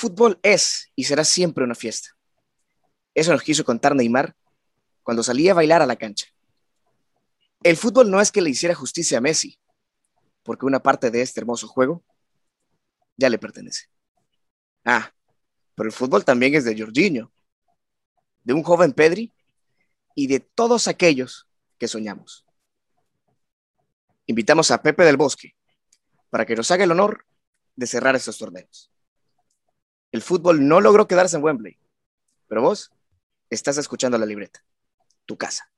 fútbol es y será siempre una fiesta. Eso nos quiso contar Neymar cuando salía a bailar a la cancha. El fútbol no es que le hiciera justicia a Messi, porque una parte de este hermoso juego ya le pertenece. Ah, pero el fútbol también es de Jorginho, de un joven Pedri y de todos aquellos que soñamos. Invitamos a Pepe del Bosque para que nos haga el honor de cerrar estos torneos. El fútbol no logró quedarse en Wembley, pero vos estás escuchando la libreta, tu casa.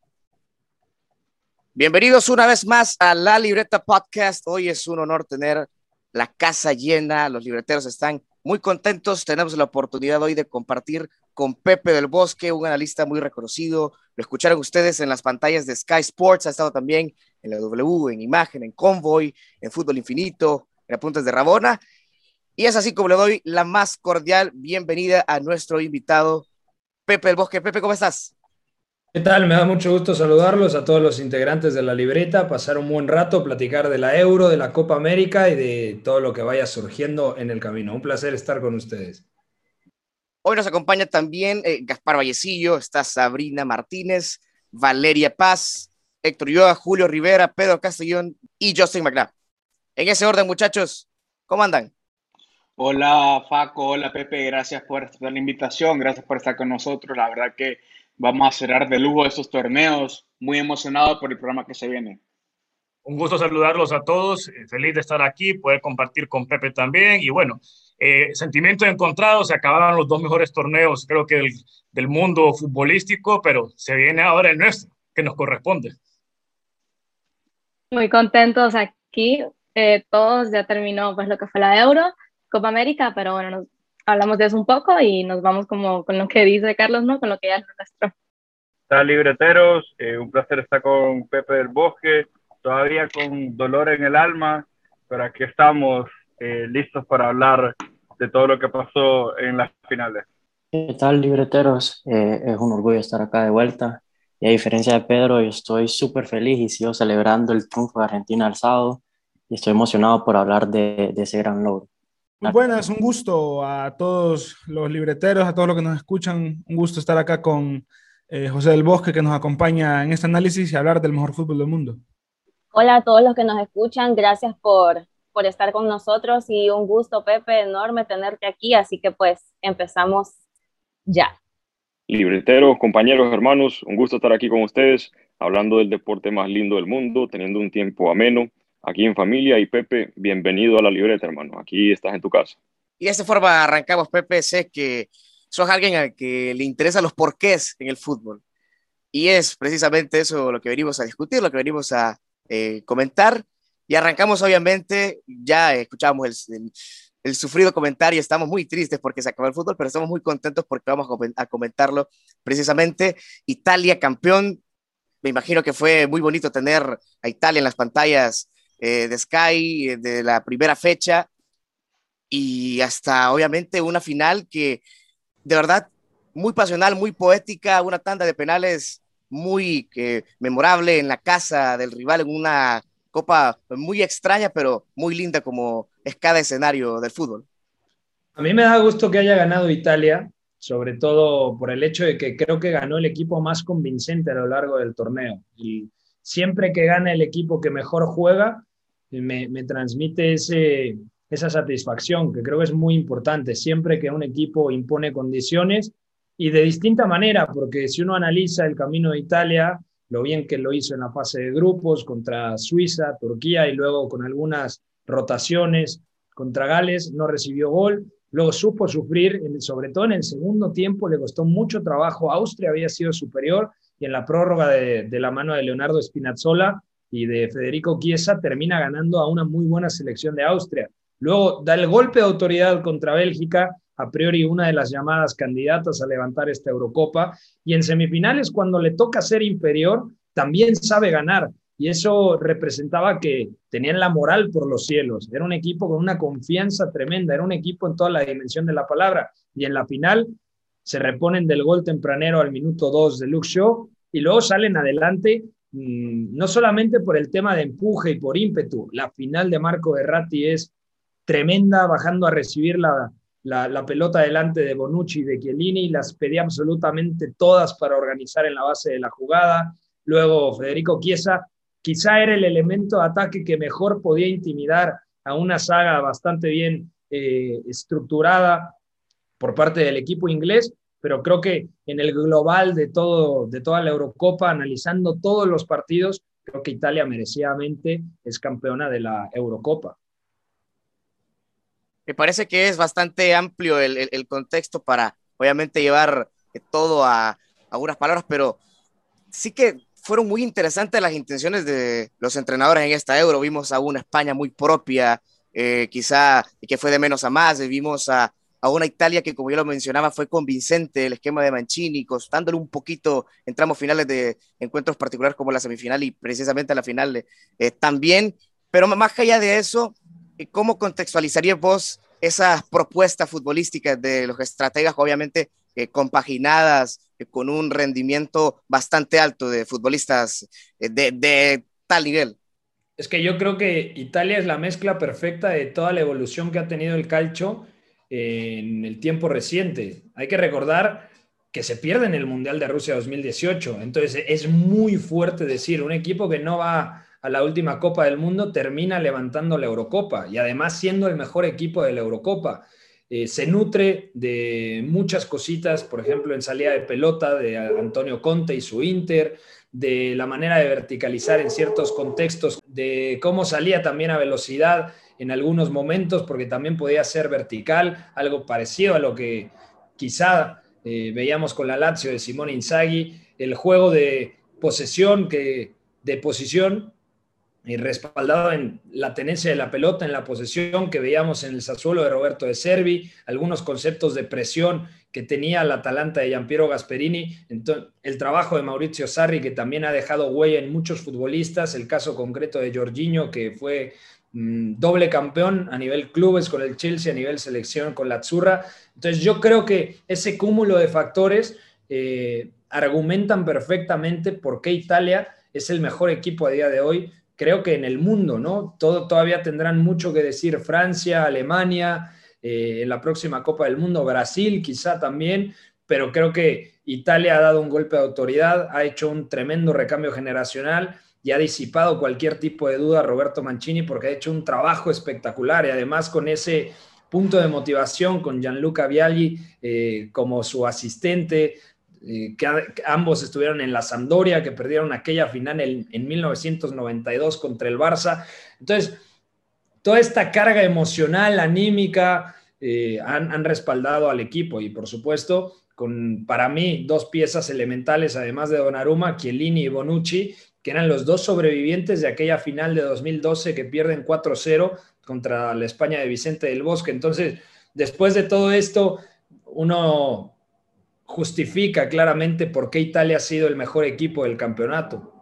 Bienvenidos una vez más a La Libreta Podcast. Hoy es un honor tener la casa llena, los libreteros están muy contentos. Tenemos la oportunidad hoy de compartir con Pepe del Bosque, un analista muy reconocido. Lo escucharon ustedes en las pantallas de Sky Sports, ha estado también en la W, en Imagen, en Convoy, en Fútbol Infinito, en Apuntes de Rabona. Y es así como le doy la más cordial bienvenida a nuestro invitado, Pepe del Bosque. Pepe, ¿cómo estás? ¿Qué tal? Me da mucho gusto saludarlos a todos los integrantes de la libreta, pasar un buen rato, platicar de la Euro, de la Copa América y de todo lo que vaya surgiendo en el camino. Un placer estar con ustedes. Hoy nos acompaña también eh, Gaspar Vallecillo, está Sabrina Martínez, Valeria Paz, Héctor Yoa, Julio Rivera, Pedro Castellón y Justin McNabb. En ese orden, muchachos, ¿cómo andan? Hola, Faco, hola, Pepe, gracias por la invitación, gracias por estar con nosotros. La verdad que Vamos a cerrar de lujo estos torneos. Muy emocionado por el programa que se viene. Un gusto saludarlos a todos. Eh, feliz de estar aquí, poder compartir con Pepe también. Y bueno, eh, sentimientos encontrados. Se acabaron los dos mejores torneos, creo que del, del mundo futbolístico, pero se viene ahora el nuestro, que nos corresponde. Muy contentos aquí. Eh, todos ya terminó pues lo que fue la Euro, Copa América, pero bueno, nos hablamos de eso un poco y nos vamos como con lo que dice Carlos, ¿no? Con lo que ya es nuestro. Hola libreteros, eh, un placer estar con Pepe del Bosque, todavía con dolor en el alma, pero aquí estamos eh, listos para hablar de todo lo que pasó en las finales. ¿Qué tal libreteros? Eh, es un orgullo estar acá de vuelta y a diferencia de Pedro, yo estoy súper feliz y sigo celebrando el triunfo de Argentina el sábado y estoy emocionado por hablar de, de ese gran logro. Muy buenas, un gusto a todos los libreteros, a todos los que nos escuchan. Un gusto estar acá con eh, José del Bosque, que nos acompaña en este análisis y hablar del mejor fútbol del mundo. Hola a todos los que nos escuchan, gracias por, por estar con nosotros y un gusto, Pepe, enorme tenerte aquí. Así que pues empezamos ya. Libreteros, compañeros, hermanos, un gusto estar aquí con ustedes, hablando del deporte más lindo del mundo, teniendo un tiempo ameno aquí en familia. Y Pepe, bienvenido a la libreta, hermano. Aquí estás en tu casa. Y de esta forma arrancamos, Pepe. Sé que sos alguien al que le interesan los porqués en el fútbol. Y es precisamente eso lo que venimos a discutir, lo que venimos a eh, comentar. Y arrancamos, obviamente, ya escuchamos el, el, sufrido comentario, estamos muy tristes porque se acabó el fútbol, pero estamos muy contentos porque vamos a comentarlo precisamente. Italia campeón, me imagino que fue muy bonito tener a Italia en las pantallas eh, de Sky eh, de la primera fecha y hasta obviamente una final que de verdad muy pasional, muy poética, una tanda de penales muy eh, memorable en la casa del rival, en una copa muy extraña, pero muy linda como es cada escenario del fútbol. A mí me da gusto que haya ganado Italia, sobre todo por el hecho de que creo que ganó el equipo más convincente a lo largo del torneo. Y siempre que gana el equipo que mejor juega, me, transmite esa satisfacción, que creo que es muy importante, siempre que un equipo impone condiciones y de distinta manera, porque si uno analiza el camino de Italia, lo bien que lo hizo en la fase de grupos contra Suiza, Turquía y luego con algunas rotaciones contra Gales, no recibió gol, luego supo sufrir, sobre todo en el segundo tiempo le costó mucho trabajo, Austria había sido superior y en la prórroga de la mano de Leonardo Spinazzola y de Federico Chiesa termina ganando a una muy buena selección de Austria. Luego da el golpe de autoridad contra Bélgica, a priori una de las llamadas candidatas a levantar esta Eurocopa, y en semifinales cuando le toca ser inferior, también sabe ganar. Y eso representaba que tenían la moral por los cielos. Era un equipo con una confianza tremenda, era un equipo en toda la dimensión de la palabra. Y en la final se reponen del gol tempranero al minuto 2 de Luke Shaw y luego salen adelante no solamente por el tema de empuje y por ímpetu, la final de Marco Berratti es tremenda, bajando a recibir la, la, pelota delante de Bonucci y de Chiellini, las pedía absolutamente todas para organizar en la base de la jugada. Luego Federico Chiesa, quizá era el elemento de ataque que mejor podía intimidar a una saga bastante bien eh, estructurada por parte del equipo inglés, pero creo que en el global de, todo, de toda la Eurocopa, analizando todos los partidos, creo que Italia merecidamente es campeona de la Eurocopa. Me parece que es bastante amplio el, el, contexto para, obviamente, llevar todo a, a unas palabras, pero sí que fueron muy interesantes las intenciones de los entrenadores en esta Euro. Vimos a una España muy propia, eh, quizá que fue de menos a más. Vimos a, a, una Italia que, como yo lo mencionaba, fue convincente el esquema de Mancini, costándole un poquito en tramos finales de encuentros particulares como la semifinal y precisamente la final eh, también. Pero más allá de eso, ¿Cómo contextualizarías vos esas propuestas futbolísticas de los estrategas, obviamente eh, compaginadas eh, con un rendimiento bastante alto de futbolistas eh, de, tal nivel? Es que yo creo que Italia es la mezcla perfecta de toda la evolución que ha tenido el calcio en el tiempo reciente. Hay que recordar que se pierde en el Mundial de Rusia 2018. Entonces es muy fuerte decir, un equipo que no va a la última Copa del Mundo, termina levantando la Eurocopa y además siendo el mejor equipo de la Eurocopa. Eh, se nutre de muchas cositas, por ejemplo, en salida de pelota de Antonio Conte y su Inter, de la manera de verticalizar en ciertos contextos, de cómo salía también a velocidad en algunos momentos, porque también podía ser vertical, algo parecido a lo que quizá eh, veíamos con la Lazio de Simone Inzaghi, el juego de posesión que de posición y respaldado en la tenencia de la pelota, en la posesión que veíamos en el Sassuolo de Roberto de Servi, algunos conceptos de presión que tenía la Atalanta de Giampiero Gasperini, el trabajo de Mauricio Sarri que también ha dejado huella en muchos futbolistas, el caso concreto de Jorginho que fue doble campeón a nivel clubes con el Chelsea, a nivel selección con la Azzurra. Entonces yo creo que ese cúmulo de factores eh, argumentan perfectamente por qué Italia es el mejor equipo a día de hoy creo que en el mundo, ¿no? Todavía tendrán mucho que decir Francia, Alemania, eh, en la próxima Copa del Mundo, Brasil quizá también, pero creo que Italia ha dado un golpe de autoridad, ha hecho un tremendo recambio generacional y ha disipado cualquier tipo de duda Roberto Mancini porque ha hecho un trabajo espectacular y además con ese punto de motivación con Gianluca Vialli eh, como su asistente, eh, que, ambos estuvieron en la Sampdoria, que perdieron aquella final en, 1992 contra el Barça. Entonces, toda esta carga emocional, anímica, eh, han, respaldado al equipo y por supuesto, con para mí dos piezas elementales, además de Donnarumma, Chiellini y Bonucci, que eran los dos sobrevivientes de aquella final de 2012 que pierden 4-0 contra la España de Vicente del Bosque. Entonces, después de todo esto, uno justifica claramente por qué Italia ha sido el mejor equipo del campeonato.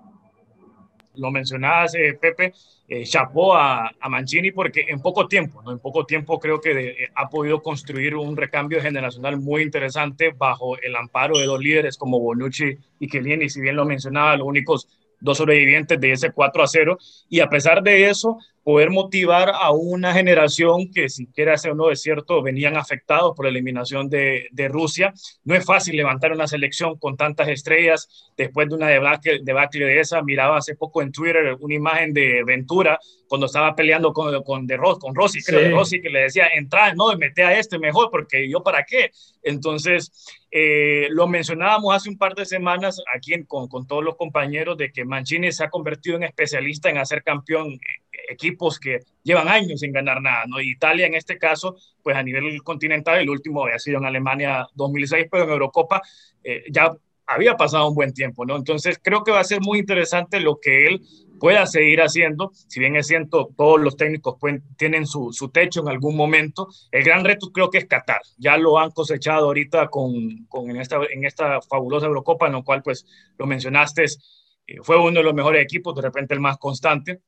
Lo mencionabas, eh, Pepe, eh, chapó a, Mancini porque en poco tiempo, ¿no? en poco tiempo creo que eh, ha podido construir un recambio generacional muy interesante bajo el amparo de dos líderes como Bonucci y Chiellini, si bien lo mencionaba, los únicos dos sobrevivientes de ese 4 a 0, y a pesar de eso, poder motivar a una generación que, si quiere hacer uno de cierto, venían afectados por la eliminación de, de, Rusia. No es fácil levantar una selección con tantas estrellas después de una debacle, debacle de esa. Miraba hace poco en Twitter una imagen de Ventura cuando estaba peleando con, con, de con Rossi, creo, de Rossi, que le decía, entra, no, mete a este mejor, porque yo para qué. Entonces, eh, lo mencionábamos hace un par de semanas aquí con, con todos los compañeros de que Mancini se ha convertido en especialista en hacer campeón equipos que llevan años sin ganar nada, ¿no? Italia en este caso, pues a nivel continental, el último había sido en Alemania 2006, pero en Eurocopa eh, ya había pasado un buen tiempo, ¿no? Entonces creo que va a ser muy interesante lo que él pueda seguir haciendo, si bien es cierto, todos los técnicos pueden, tienen su, su, techo en algún momento, el gran reto creo que es Qatar, ya lo han cosechado ahorita con, con en, esta, en esta fabulosa Eurocopa, en lo cual pues lo mencionaste, eh, fue uno de los mejores equipos, de repente el más constante,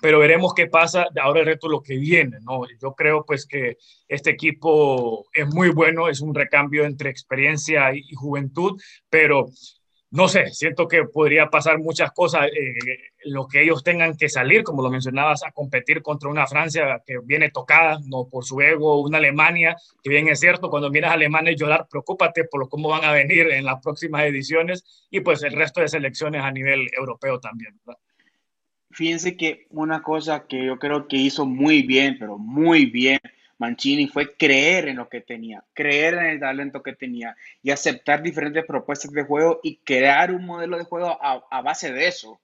pero veremos qué pasa ahora el reto lo que viene, ¿no? Yo creo pues que este equipo es muy bueno, es un recambio entre experiencia y, juventud, pero no sé, siento que podría pasar muchas cosas, eh, lo que ellos tengan que salir, como lo mencionabas, a competir contra una Francia que viene tocada, no por su ego, una Alemania, que bien es cierto, cuando miras a Alemania llorar, preocúpate por cómo van a venir en las próximas ediciones y pues el resto de selecciones a nivel europeo también. Fíjense que una cosa que yo creo que hizo muy bien, pero muy bien, Mancini fue creer en lo que tenía, creer en el talento que tenía y aceptar diferentes propuestas de juego y crear un modelo de juego a, base de eso.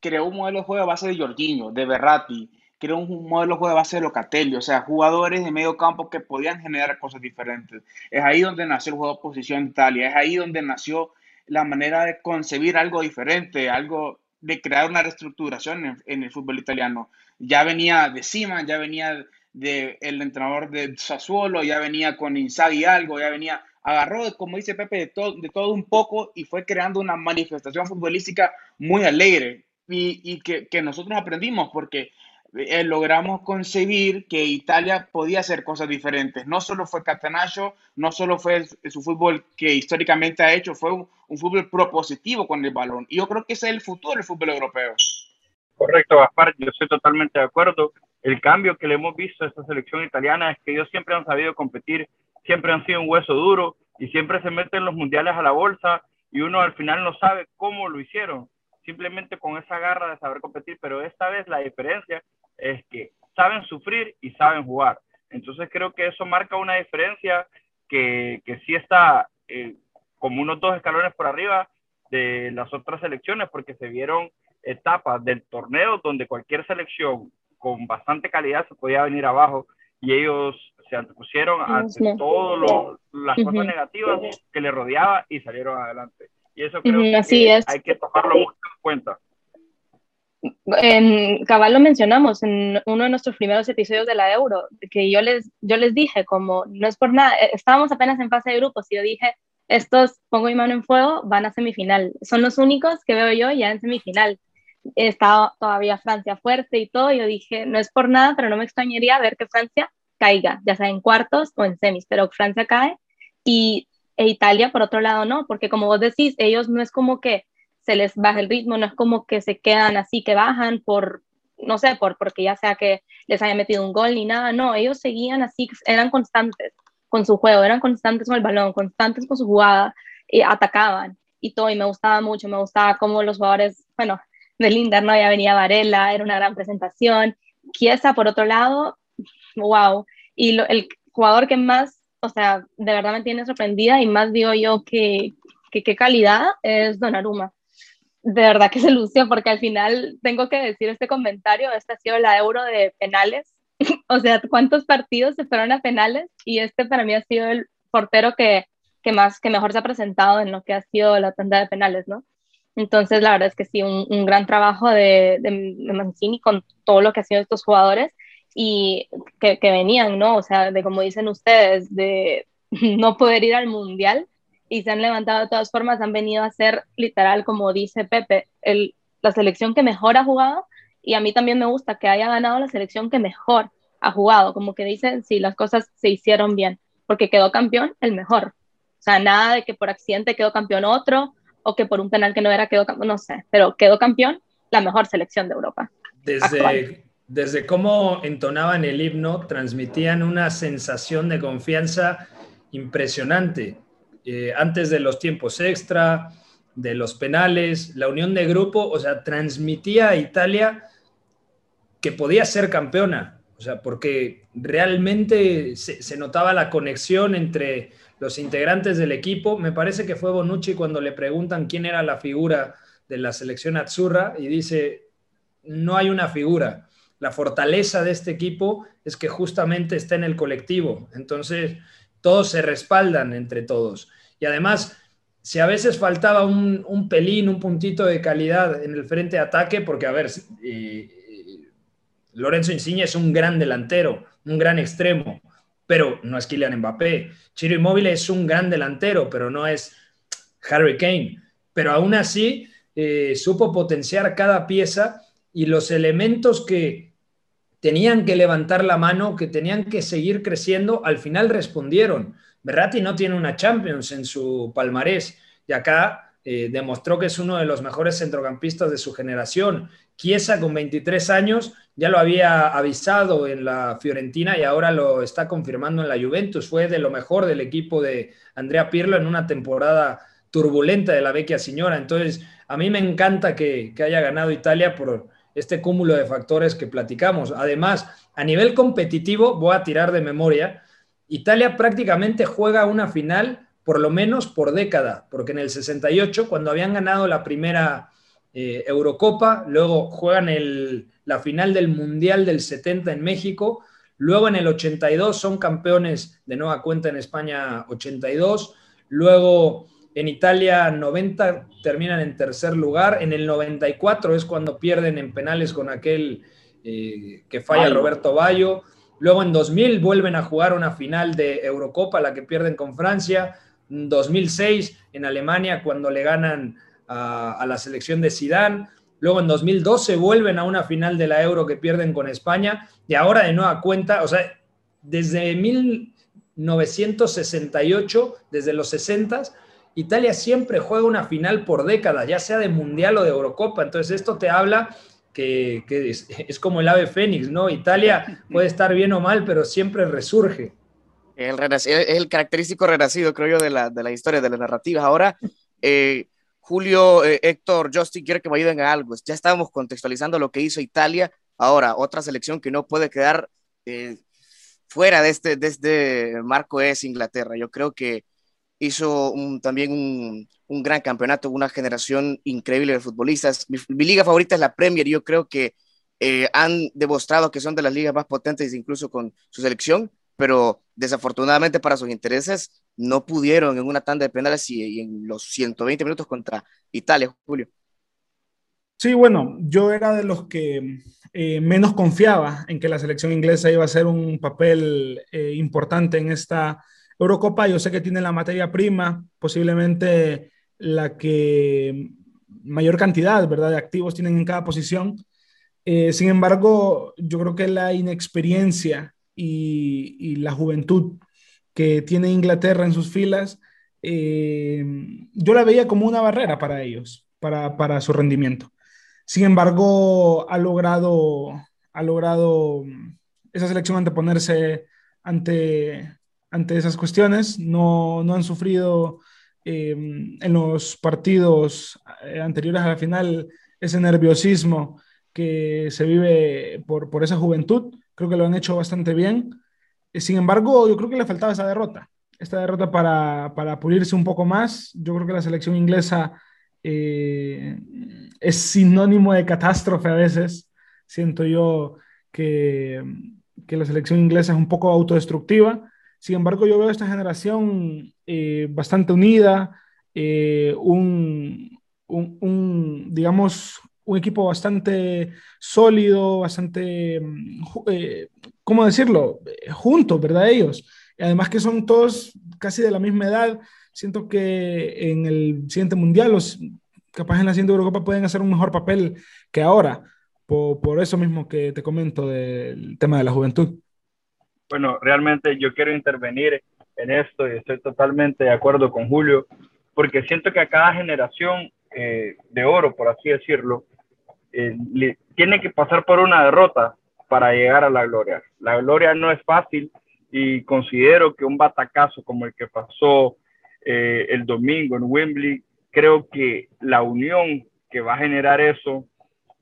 Creó un modelo de juego a base de Jorginho, de Berratti, creó un modelo de juego a base de Locatelli, o sea, jugadores de medio campo que podían generar cosas diferentes. Es ahí donde nació el juego de posición Italia, es ahí donde nació la manera de concebir algo diferente, algo de crear una reestructuración en, el fútbol italiano. Ya venía de Cima, ya venía del entrenador de Sassuolo, ya venía con Inzaghi algo, ya venía, agarró, como dice Pepe, de todo, de todo un poco y fue creando una manifestación futbolística muy alegre y, que, nosotros aprendimos porque eh, logramos concebir que Italia podía hacer cosas diferentes. No solo fue Catenaccio, no solo fue su fútbol que históricamente ha hecho, fue un, un, fútbol propositivo con el balón. Y yo creo que ese es el futuro del fútbol europeo. Correcto, Gaspar, yo estoy totalmente de acuerdo el cambio que le hemos visto a esta selección italiana es que ellos siempre han sabido competir, siempre han sido un hueso duro y siempre se meten los mundiales a la bolsa y uno al final no sabe cómo lo hicieron, simplemente con esa garra de saber competir, pero esta vez la diferencia es que saben sufrir y saben jugar. Entonces creo que eso marca una diferencia que, que sí está eh, como unos dos escalones por arriba de las otras selecciones, porque se vieron etapas del torneo donde cualquier selección con bastante calidad se podía venir abajo y ellos se antepusieron a todas las cosas negativas que le rodeaba y salieron adelante. Y eso creo que hay que tomarlo mucho en cuenta. En Cabal lo mencionamos en uno de nuestros primeros episodios de la Euro, que yo les, yo les dije, como no es por nada, eh, estábamos apenas en fase de grupos y yo dije, estos, pongo mi mano en fuego, van a semifinal. Son los únicos que veo yo ya en semifinal estaba todavía Francia fuerte y todo, yo dije, no es por nada, pero no me extrañaría ver que Francia caiga, ya sea en cuartos o en semis, pero Francia cae y e Italia por otro lado no, porque como vos decís, ellos no es como que se les baja el ritmo, no es como que se quedan así, que bajan por, no sé, por porque ya sea que les haya metido un gol ni nada, no, ellos seguían así, eran constantes con su juego, eran constantes con el balón, constantes con su jugada, y atacaban y todo, y me gustaba mucho, me gustaba cómo los jugadores, bueno, del Interno ya venía Varela, era una gran presentación. Chiesa, por otro lado, wow. Y el jugador que más, o sea, de verdad me tiene sorprendida y más digo yo que qué calidad es Donnarumma. De verdad que se lució porque al final tengo que decir este comentario, esta ha sido la euro de penales. o sea, ¿cuántos partidos se fueron a penales? Y este para mí ha sido el portero que, que más, que mejor se ha presentado en lo que ha sido la tanda de penales, ¿no? Entonces, la verdad es que sí, un, gran trabajo de, de, Mancini con todo lo que han sido estos jugadores y que, que, venían, ¿no? O sea, de como dicen ustedes, de no poder ir al mundial y se han levantado de todas formas, han venido a ser literal, como dice Pepe, el, la selección que mejor ha jugado y a mí también me gusta que haya ganado la selección que mejor ha jugado, como que dicen, sí, las cosas se hicieron bien, porque quedó campeón el mejor. O sea, nada de que por accidente quedó campeón otro o que por un penal que no era quedó campeón, no sé, pero quedó campeón la mejor selección de Europa. Desde, desde cómo entonaban el himno, transmitían una sensación de confianza impresionante. Eh, antes de los tiempos extra, de los penales, la unión de grupo, o sea, transmitía a Italia que podía ser campeona, o sea, porque realmente se, se notaba la conexión entre los integrantes del equipo. Me parece que fue Bonucci cuando le preguntan quién era la figura de la selección Azzurra y dice, no hay una figura. La fortaleza de este equipo es que justamente está en el colectivo. Entonces, todos se respaldan entre todos. Y además, si a veces faltaba un, pelín, un puntito de calidad en el frente de ataque, porque, a ver, Lorenzo Insigne es un gran delantero, un gran extremo, pero no es Kylian Mbappé. Chiro Immobile es un gran delantero, pero no es Harry Kane. Pero aún así, eh, supo potenciar cada pieza y los elementos que tenían que levantar la mano, que tenían que seguir creciendo, al final respondieron. Berratti no tiene una Champions en su palmarés y acá eh, demostró que es uno de los mejores centrocampistas de su generación. Chiesa con 23 años ya lo había avisado en la Fiorentina y ahora lo está confirmando en la Juventus. Fue de lo mejor del equipo de Andrea Pirlo en una temporada turbulenta de la vecchia señora. Entonces, a mí me encanta que, que haya ganado Italia por este cúmulo de factores que platicamos. Además, a nivel competitivo, voy a tirar de memoria, Italia prácticamente juega una final por lo menos por década, porque en el 68, cuando habían ganado la primera eh, Eurocopa, luego juegan el, la final del Mundial del 70 en México, luego en el 82 son campeones de nueva cuenta en España 82, luego en Italia 90 terminan en tercer lugar, en el 94 es cuando pierden en penales con aquel eh, que falla Roberto Bayo, luego en 2000 vuelven a jugar una final de Eurocopa, la que pierden con Francia, 2006 en Alemania cuando le ganan a, la selección de Sidán. Luego en 2012 vuelven a una final de la Euro que pierden con España. Y ahora de nueva cuenta, o sea, desde 1968, desde los 60, Italia siempre juega una final por década, ya sea de Mundial o de Eurocopa. Entonces esto te habla que, es, como el ave fénix, ¿no? Italia puede estar bien o mal, pero siempre resurge. El es el característico renacido, creo yo, de la, de la historia, de las narrativas. Ahora, eh, Julio, eh, Héctor, Justin, quiero que me ayuden a algo. Ya estábamos contextualizando lo que hizo Italia. Ahora, otra selección que no puede quedar eh, fuera de este, de este marco es Inglaterra. Yo creo que hizo también un, un, gran campeonato, una generación increíble de futbolistas. Mi, mi liga favorita es la Premier. Yo creo que han demostrado que son de las ligas más potentes, incluso con su selección pero desafortunadamente para sus intereses no pudieron en una tanda de penales y, en los 120 minutos contra Italia, Julio. Sí, bueno, yo era de los que eh, menos confiaba en que la selección inglesa iba a hacer un papel eh, importante en esta Eurocopa. Yo sé que tiene la materia prima, posiblemente la que mayor cantidad, ¿verdad?, de activos tienen en cada posición. Eh, sin embargo, yo creo que la inexperiencia y, la juventud que tiene Inglaterra en sus filas, eh, yo la veía como una barrera para ellos, para, su rendimiento. Sin embargo, ha logrado, ha logrado esa selección anteponerse ante, ante esas cuestiones, no, no han sufrido eh, en los partidos eh, anteriores a la final ese nerviosismo que se vive por, por esa juventud Creo que lo han hecho bastante bien. Eh, sin embargo, yo creo que le faltaba esa derrota. Esta derrota para, para pulirse un poco más. Yo creo que la selección inglesa eh, es sinónimo de catástrofe a veces. Siento yo que, que, la selección inglesa es un poco autodestructiva. Sin embargo, yo veo esta generación eh, bastante unida, un, un, digamos, un equipo bastante sólido, bastante, mm, eh, ¿cómo decirlo?, eh, juntos, ¿verdad? Ellos. Además que son todos casi de la misma edad. Siento que en el siguiente mundial, los capaz en la siguiente Eurocopa pueden hacer un mejor papel que ahora, por, por eso mismo que te comento del tema de la juventud. Bueno, realmente yo quiero intervenir en esto y estoy totalmente de acuerdo con Julio, porque siento que a cada generación eh, de oro, por así decirlo, eh, tiene que pasar por una derrota para llegar a la gloria. La gloria no es fácil y considero que un batacazo como el que pasó eh, el domingo en Wembley, creo que la unión que va a generar eso,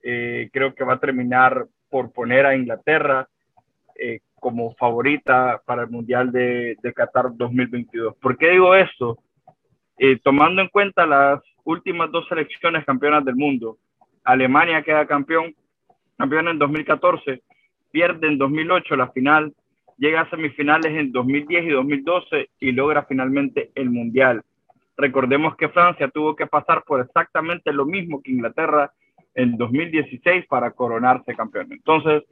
creo que va a terminar por poner a Inglaterra como favorita para el Mundial de, de Qatar 2022. ¿Por qué digo esto? tomando en cuenta las últimas dos selecciones campeonas del mundo, Alemania queda campeón, campeón en 2014, pierde en 2008 la final, llega a semifinales en 2010 y 2012 y logra finalmente el Mundial. Recordemos que Francia tuvo que pasar por exactamente lo mismo que Inglaterra en 2016 para coronarse campeón. Entonces,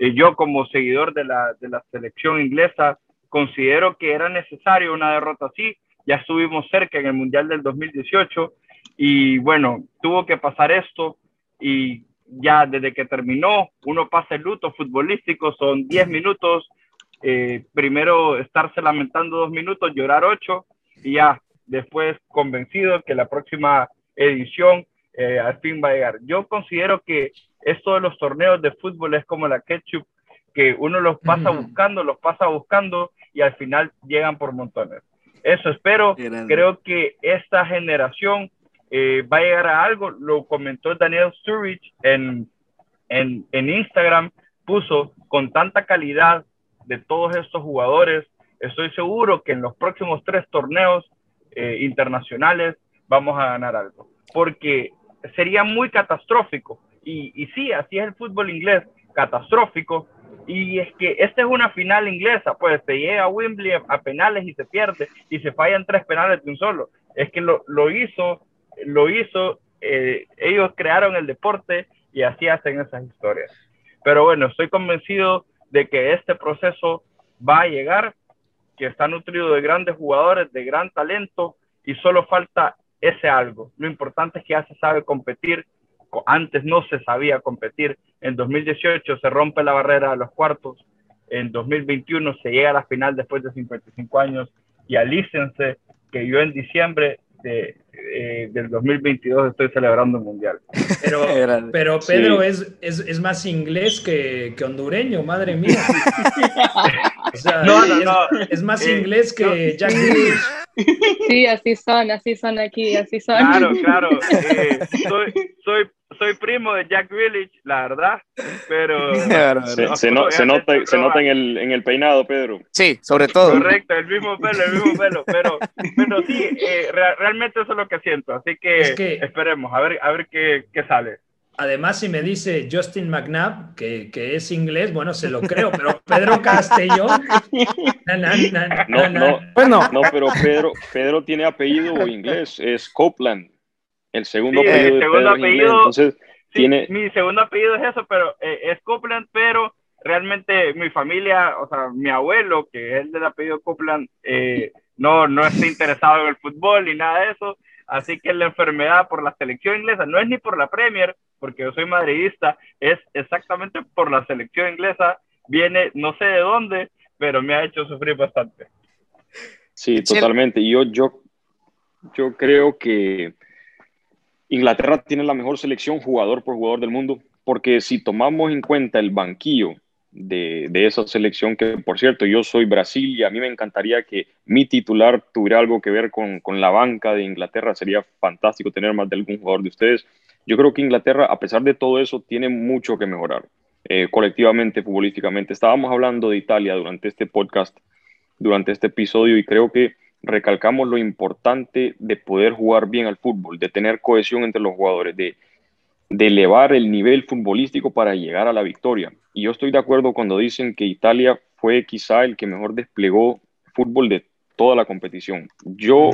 eh, yo como seguidor de la, de la selección inglesa, considero que era necesario una derrota así. Ya estuvimos cerca en el Mundial del 2018 y bueno, tuvo que pasar esto y ya desde que terminó, uno pasa el luto futbolístico, son 10 minutos, eh, primero estarse lamentando dos minutos, llorar ocho y ya después convencido que la próxima edición eh, al fin va a llegar. Yo considero que esto de los torneos de fútbol es como la ketchup, que uno los pasa buscando, los pasa buscando y al final llegan por montones. Eso espero. Creo que esta generación eh, va a llegar a algo. Lo comentó Daniel Sturridge en, en, en Instagram. Puso con tanta calidad de todos estos jugadores. Estoy seguro que en los próximos tres torneos eh, internacionales vamos a ganar algo. Porque sería muy catastrófico. Y, y sí, así es el fútbol inglés, catastrófico. Y es que esta es una final inglesa, pues se llega a Wembley a penales y se pierde y se fallan tres penales de un solo. Es que lo, lo hizo, lo hizo, eh, ellos crearon el deporte y así hacen esas historias. Pero bueno, estoy convencido de que este proceso va a llegar, que está nutrido de grandes jugadores, de gran talento y solo falta ese algo. Lo importante es que ya se sabe competir. Antes no se sabía competir. En 2018 se rompe la barrera de los cuartos. En 2021 se llega a la final después de 55 años. Y alícense que yo en diciembre de, eh, del 2022 estoy celebrando el Mundial. Pero, pero Pedro es, es, es, más inglés que, que, hondureño, madre mía. O sea, no, no, no. Es, más eh, inglés que Jack Grealish. Sí, así son, así son aquí, así son. Claro, claro. Eh, soy, soy, soy primo de Jack Grealish, la verdad, pero... se, se, no, se, nota, se nota en el, en el peinado, Pedro. Sí, sobre todo. Correcto, el mismo pelo, el mismo pelo, pero, pero sí, eh, realmente eso es lo que siento, así que, es que esperemos, a ver, a ver qué, qué sale. Además, si me dice Justin McNabb, que, que, es inglés, bueno, se lo creo, pero Pedro Castellón. no, no, bueno. no, pero Pedro, Pedro tiene apellido inglés, es Copeland. El segundo sí, apellido. El segundo apellido entonces, sí, tiene... Mi segundo apellido es eso, pero eh, es Copeland, pero realmente mi familia, o sea, mi abuelo, que es del apellido Copeland, eh, no, no está interesado en el fútbol ni nada de eso. Así que la enfermedad por la selección inglesa no es ni por la Premier, porque yo soy madridista, es exactamente por la selección inglesa. Viene, no sé de dónde, pero me ha hecho sufrir bastante. Sí, totalmente. Yo, yo, yo creo que Inglaterra tiene la mejor selección jugador por jugador del mundo, porque si tomamos en cuenta el banquillo de, de, esa selección, que por cierto, yo soy Brasil y a mí me encantaría que mi titular tuviera algo que ver con, con la banca de Inglaterra, sería fantástico tener más de algún jugador de ustedes. Yo creo que Inglaterra, a pesar de todo eso, tiene mucho que mejorar eh, colectivamente, futbolísticamente. Estábamos hablando de Italia durante este podcast, durante este episodio, y creo que recalcamos lo importante de poder jugar bien al fútbol, de tener cohesión entre los jugadores, de, de elevar el nivel futbolístico para llegar a la victoria. Y yo estoy de acuerdo cuando dicen que Italia fue quizá el que mejor desplegó fútbol de toda la competición. Yo,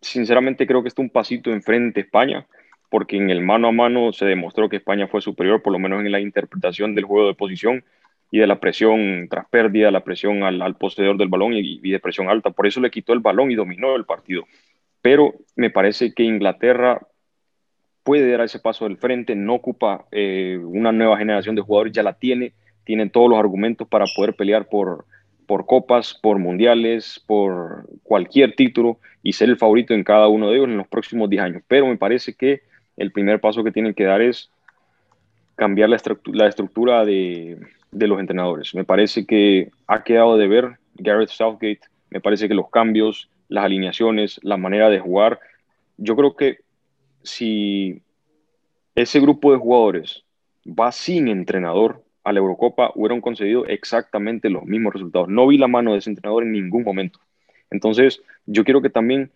sinceramente, creo que está un pasito enfrente de España, porque en el mano a mano se demostró que España fue superior, por lo menos en la interpretación del juego de posición y de la presión tras pérdida, la presión al, al poseedor del balón y, y, de presión alta. Por eso le quitó el balón y dominó el partido. Pero me parece que Inglaterra puede dar ese paso del frente, no ocupa eh, una nueva generación de jugadores, ya la tiene, tiene todos los argumentos para poder pelear por, por copas, por mundiales, por cualquier título y ser el favorito en cada uno de ellos en los próximos 10 años. Pero me parece que el primer paso que tienen que dar es cambiar la, estructura, la estructura de, de los entrenadores. Me parece que ha quedado de ver Gareth Southgate, me parece que los cambios, las alineaciones, la manera de jugar, yo creo que si ese grupo de jugadores va sin entrenador a la Eurocopa, hubieran concedido exactamente los mismos resultados. No vi la mano de ese entrenador en ningún momento. Entonces, yo quiero que también,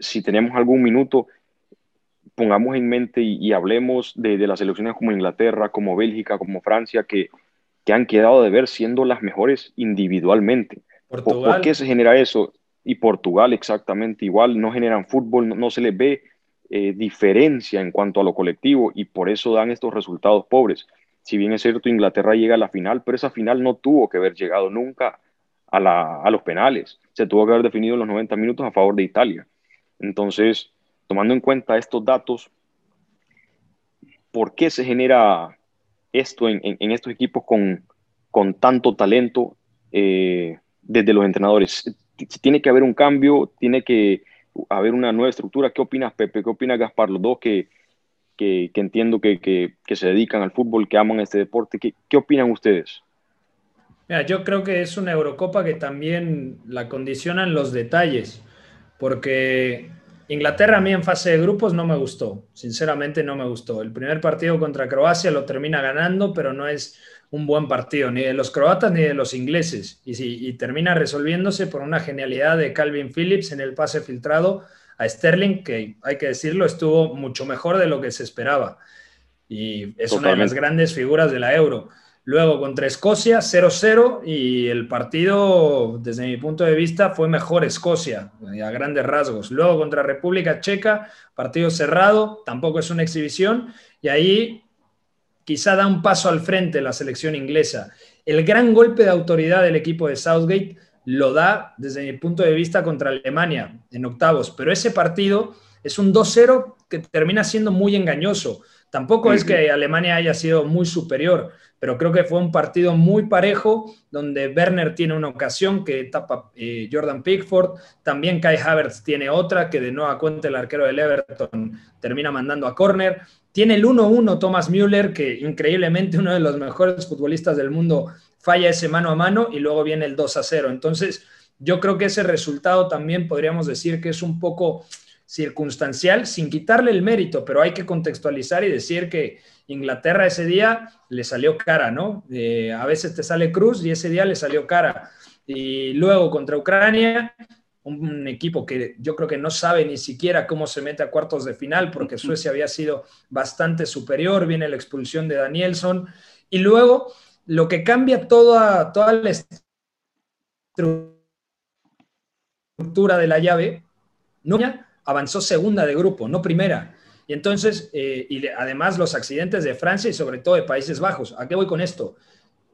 si tenemos algún minuto, pongamos en mente y, y hablemos de, de, las selecciones como Inglaterra, como Bélgica, como Francia, que que han quedado de ver siendo las mejores individualmente. Portugal. ¿Por qué se genera eso? Y Portugal exactamente igual, no generan fútbol, no, no se les ve eh, diferencia en cuanto a lo colectivo y por eso dan estos resultados pobres. Si bien es cierto, Inglaterra llega a la final, pero esa final no tuvo que haber llegado nunca a, la, a los penales. Se tuvo que haber definido en los 90 minutos a favor de Italia. Entonces, tomando en cuenta estos datos, ¿por qué se genera esto en, en, en estos equipos con, con tanto talento eh, desde los entrenadores. Tiene que haber un cambio, tiene que haber una nueva estructura. ¿Qué opinas, Pepe? ¿Qué opinas, Gaspar? Los dos que, que, que entiendo que, que, que, se dedican al fútbol, que aman este deporte. ¿Qué, qué opinan ustedes? Mira, yo creo que es una Eurocopa que también la condicionan los detalles, porque Inglaterra a mí en fase de grupos no me gustó, sinceramente no me gustó. El primer partido contra Croacia lo termina ganando, pero no es un buen partido, ni de los croatas ni de los ingleses, y, y termina resolviéndose por una genialidad de Calvin Phillips en el pase filtrado a Sterling, que hay que decirlo, estuvo mucho mejor de lo que se esperaba. Y es una de las grandes figuras de la Euro. Luego contra Escocia, 0-0 y el partido, desde mi punto de vista, fue mejor Escocia, a grandes rasgos. Luego contra República Checa, partido cerrado, tampoco es una exhibición y ahí quizá da un paso al frente la selección inglesa. El gran golpe de autoridad del equipo de Southgate lo da desde mi punto de vista contra Alemania en octavos, pero ese partido es un 2-0 que termina siendo muy engañoso. Tampoco es que Alemania haya sido muy superior, pero creo que fue un partido muy parejo donde Werner tiene una ocasión que tapa eh, Jordan Pickford, también Kai Havertz tiene otra que de nueva cuenta el arquero del Everton termina mandando a córner. Tiene el 1-1 Thomas Müller, que increíblemente uno de los mejores futbolistas del mundo falla ese mano a mano y luego viene el 2 a 0. Entonces, yo creo que ese resultado también podríamos decir que es un poco circunstancial, sin quitarle el mérito, pero hay que contextualizar y decir que Inglaterra ese día le salió cara, ¿no? Eh, a veces te sale cruz y ese día le salió cara. Y luego contra Ucrania, un equipo que yo creo que no sabe ni siquiera cómo se mete a cuartos de final, porque Suecia había sido bastante superior, viene la expulsión de Danielson. Y luego lo que cambia toda, toda la estructura de la llave, no avanzó segunda de grupo, no primera. Y entonces, eh, y además los accidentes de Francia y sobre todo de Países Bajos. ¿A qué voy con esto?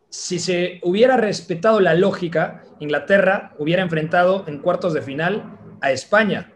Si se hubiera respetado la lógica, Inglaterra hubiera enfrentado en cuartos de final a España.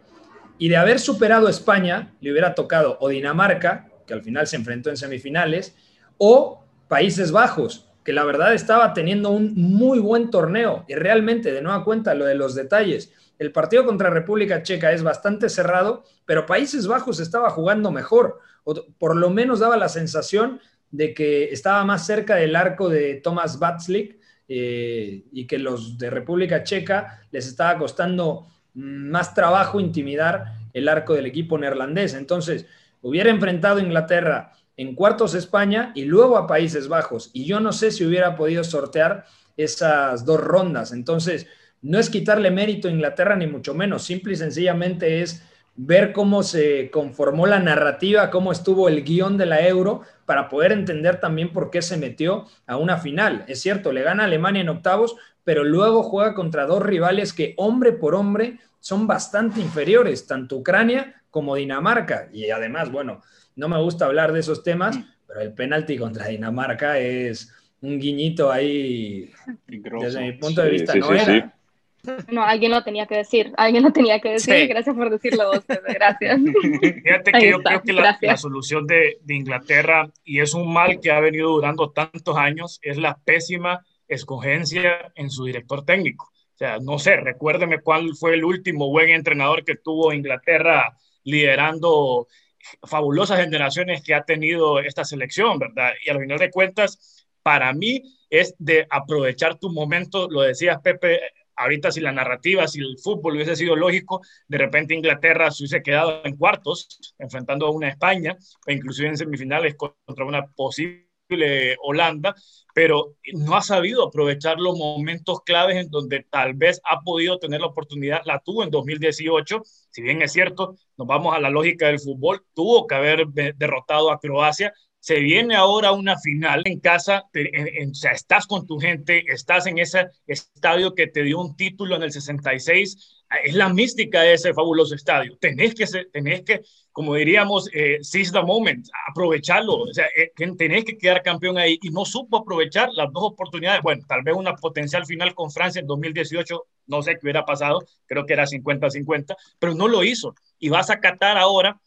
Y de haber superado a España, le hubiera tocado o Dinamarca, que al final se enfrentó en semifinales, o Países Bajos, que la verdad estaba teniendo un muy buen torneo y realmente de nueva cuenta lo de los detalles. El partido contra República Checa es bastante cerrado, pero Países Bajos estaba jugando mejor, o por lo menos daba la sensación de que estaba más cerca del arco de Thomas Batslik eh, y que los de República Checa les estaba costando más trabajo intimidar el arco del equipo neerlandés. Entonces, hubiera enfrentado Inglaterra en cuartos España y luego a Países Bajos. Y yo no sé si hubiera podido sortear esas dos rondas. Entonces, no es quitarle mérito a Inglaterra ni mucho menos, simple y sencillamente es ver cómo se conformó la narrativa, cómo estuvo el guion de la Euro, para poder entender también por qué se metió a una final. Es cierto, le gana a Alemania en octavos, pero luego juega contra dos rivales que hombre por hombre son bastante inferiores, tanto Ucrania como Dinamarca. Y además, bueno, no me gusta hablar de esos temas, mm. pero el penalti contra Dinamarca es un guiñito ahí, desde mi punto de vista, no era. No, alguien lo tenía que decir, alguien lo tenía que decir. Gracias por decirlo vos, gracias. Fíjate que yo creo que la, la solución de, de, Inglaterra, y es un mal que ha venido durando tantos años, es la pésima escogencia en su director técnico. O sea, no sé, recuérdeme cuál fue el último buen entrenador que tuvo Inglaterra liderando fabulosas generaciones que ha tenido esta selección, ¿verdad? Y al final de cuentas, para mí es de aprovechar tu momento, lo decías Pepe, ahorita si la narrativa, si el fútbol hubiese sido lógico, de repente Inglaterra se hubiese quedado en cuartos, enfrentando a una España, o inclusive en semifinales contra una posible Holanda, pero no ha sabido aprovechar los momentos claves en donde tal vez ha podido tener la oportunidad, la tuvo en 2018, si bien es cierto, nos vamos a la lógica del fútbol, tuvo que haber derrotado a Croacia, se viene ahora una final en casa, o sea, estás con tu gente, estás en ese estadio que te dio un título en el 66, es la mística de ese fabuloso estadio. Tenés que, tenés que como diríamos, eh, seize the moment, aprovecharlo, o sea, eh, tenés que quedar campeón ahí y no supo aprovechar las dos oportunidades. Bueno, tal vez una potencial final con Francia en 2018, no sé qué hubiera pasado, creo que era 50-50, pero no lo hizo. Y vas a Qatar ahora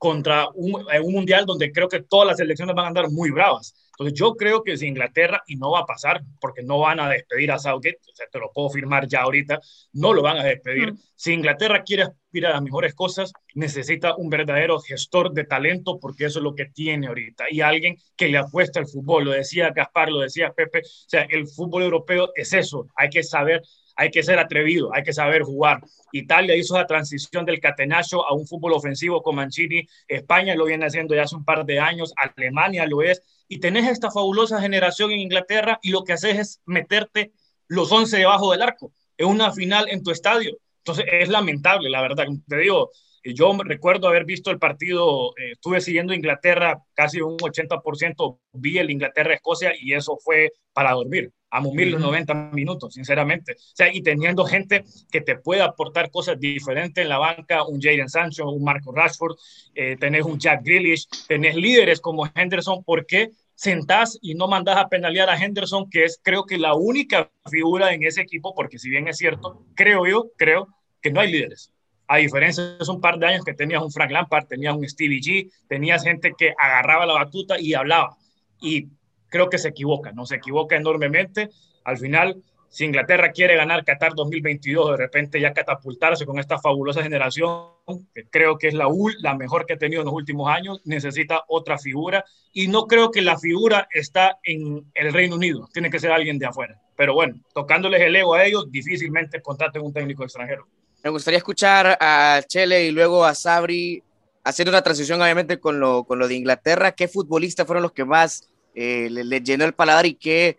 contra un, un, mundial donde creo que todas las selecciones van a andar muy bravas. Entonces yo creo que si Inglaterra, y no va a pasar, porque no van a despedir a Southgate, o sea, te lo puedo firmar ya ahorita, no lo van a despedir. Si Inglaterra quiere aspirar a las mejores cosas, necesita un verdadero gestor de talento, porque eso es lo que tiene ahorita, y alguien que le apuesta al fútbol. Lo decía Gaspar, lo decía Pepe, o sea, el fútbol europeo es eso, hay que saber hay que ser atrevido, hay que saber jugar. Italia hizo la transición del catenaccio a un fútbol ofensivo con Mancini, España lo viene haciendo ya hace un par de años, Alemania lo es, y tenés esta fabulosa generación en Inglaterra y lo que haces es meterte los 11 debajo del arco, en una final en tu estadio. Entonces es lamentable, la verdad. Te digo, yo recuerdo haber visto el partido, eh, estuve siguiendo Inglaterra casi un 80%, vi el Inglaterra-Escocia y eso fue para dormir a mumir los 90 minutos, sinceramente. O sea, y teniendo gente que te pueda aportar cosas diferentes en la banca, un Jaden Sancho, un Marco Rashford, eh, tenés un Jack Grealish, tenés líderes como Henderson, ¿por qué sentás y no mandás a penalear a Henderson, que es creo que la única figura en ese equipo, porque si bien es cierto, creo yo, creo que no hay líderes. A diferencia de un par de años que tenías un Frank Lampard, tenías un Stevie G, tenías gente que agarraba la batuta y hablaba. Y creo que se equivoca, no se equivoca enormemente. Al final, si Inglaterra quiere ganar Qatar 2022, de repente ya catapultarse con esta fabulosa generación, que creo que es la, la mejor que ha tenido en los últimos años, necesita otra figura. Y no creo que la figura está en el Reino Unido, tiene que ser alguien de afuera. Pero bueno, tocándoles el ego a ellos, difícilmente contraten un técnico extranjero. Me gustaría escuchar a Chele y luego a Sabri haciendo una transición, obviamente, con lo, con lo de Inglaterra. ¿Qué futbolistas fueron los que más eh, le, llenó el paladar y qué,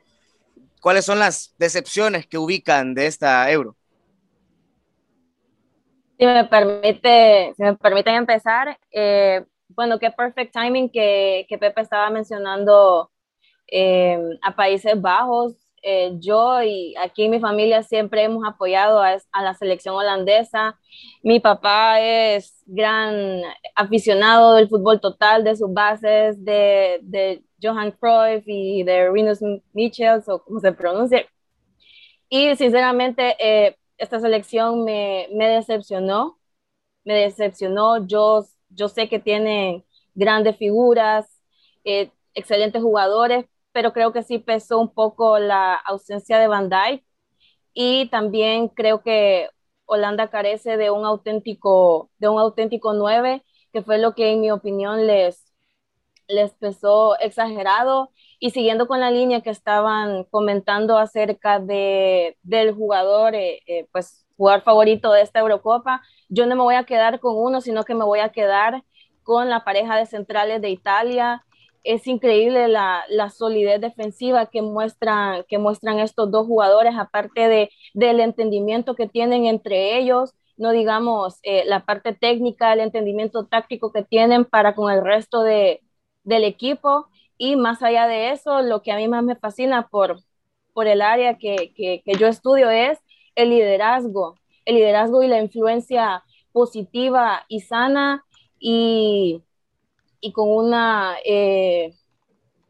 cuáles son las decepciones que ubican de esta euro. Si me permite, si me permiten empezar, eh, bueno, qué perfect timing que, que Pepe estaba mencionando eh, a Países Bajos. yo y aquí mi familia siempre hemos apoyado a, a, la selección holandesa. Mi papá es gran aficionado del fútbol total, de sus bases, de, de Johan Cruyff y de Rinus Michels, o como se pronuncia. Y sinceramente, eh, esta selección me, decepcionó, me decepcionó. Yo, yo sé que tienen grandes figuras, eh, excelentes jugadores, pero creo que sí pesó un poco la ausencia de Van Dijk y también creo que Holanda carece de un auténtico, de un auténtico 9, que fue lo que en mi opinión les, les pesó exagerado. Y siguiendo con la línea que estaban comentando acerca de, del jugador, eh, eh, pues jugador favorito de esta Eurocopa, yo no me voy a quedar con uno, sino que me voy a quedar con la pareja de centrales de Italia. Es increíble la, la solidez defensiva que muestran, que muestran estos dos jugadores, aparte de, del entendimiento que tienen entre ellos no digamos eh, la parte técnica, el entendimiento táctico que tienen para con el resto de, del equipo y más allá de eso, lo que a mí más me fascina por, por el área que, que, yo estudio es el liderazgo, el liderazgo y la influencia positiva y sana y, y con una, eh,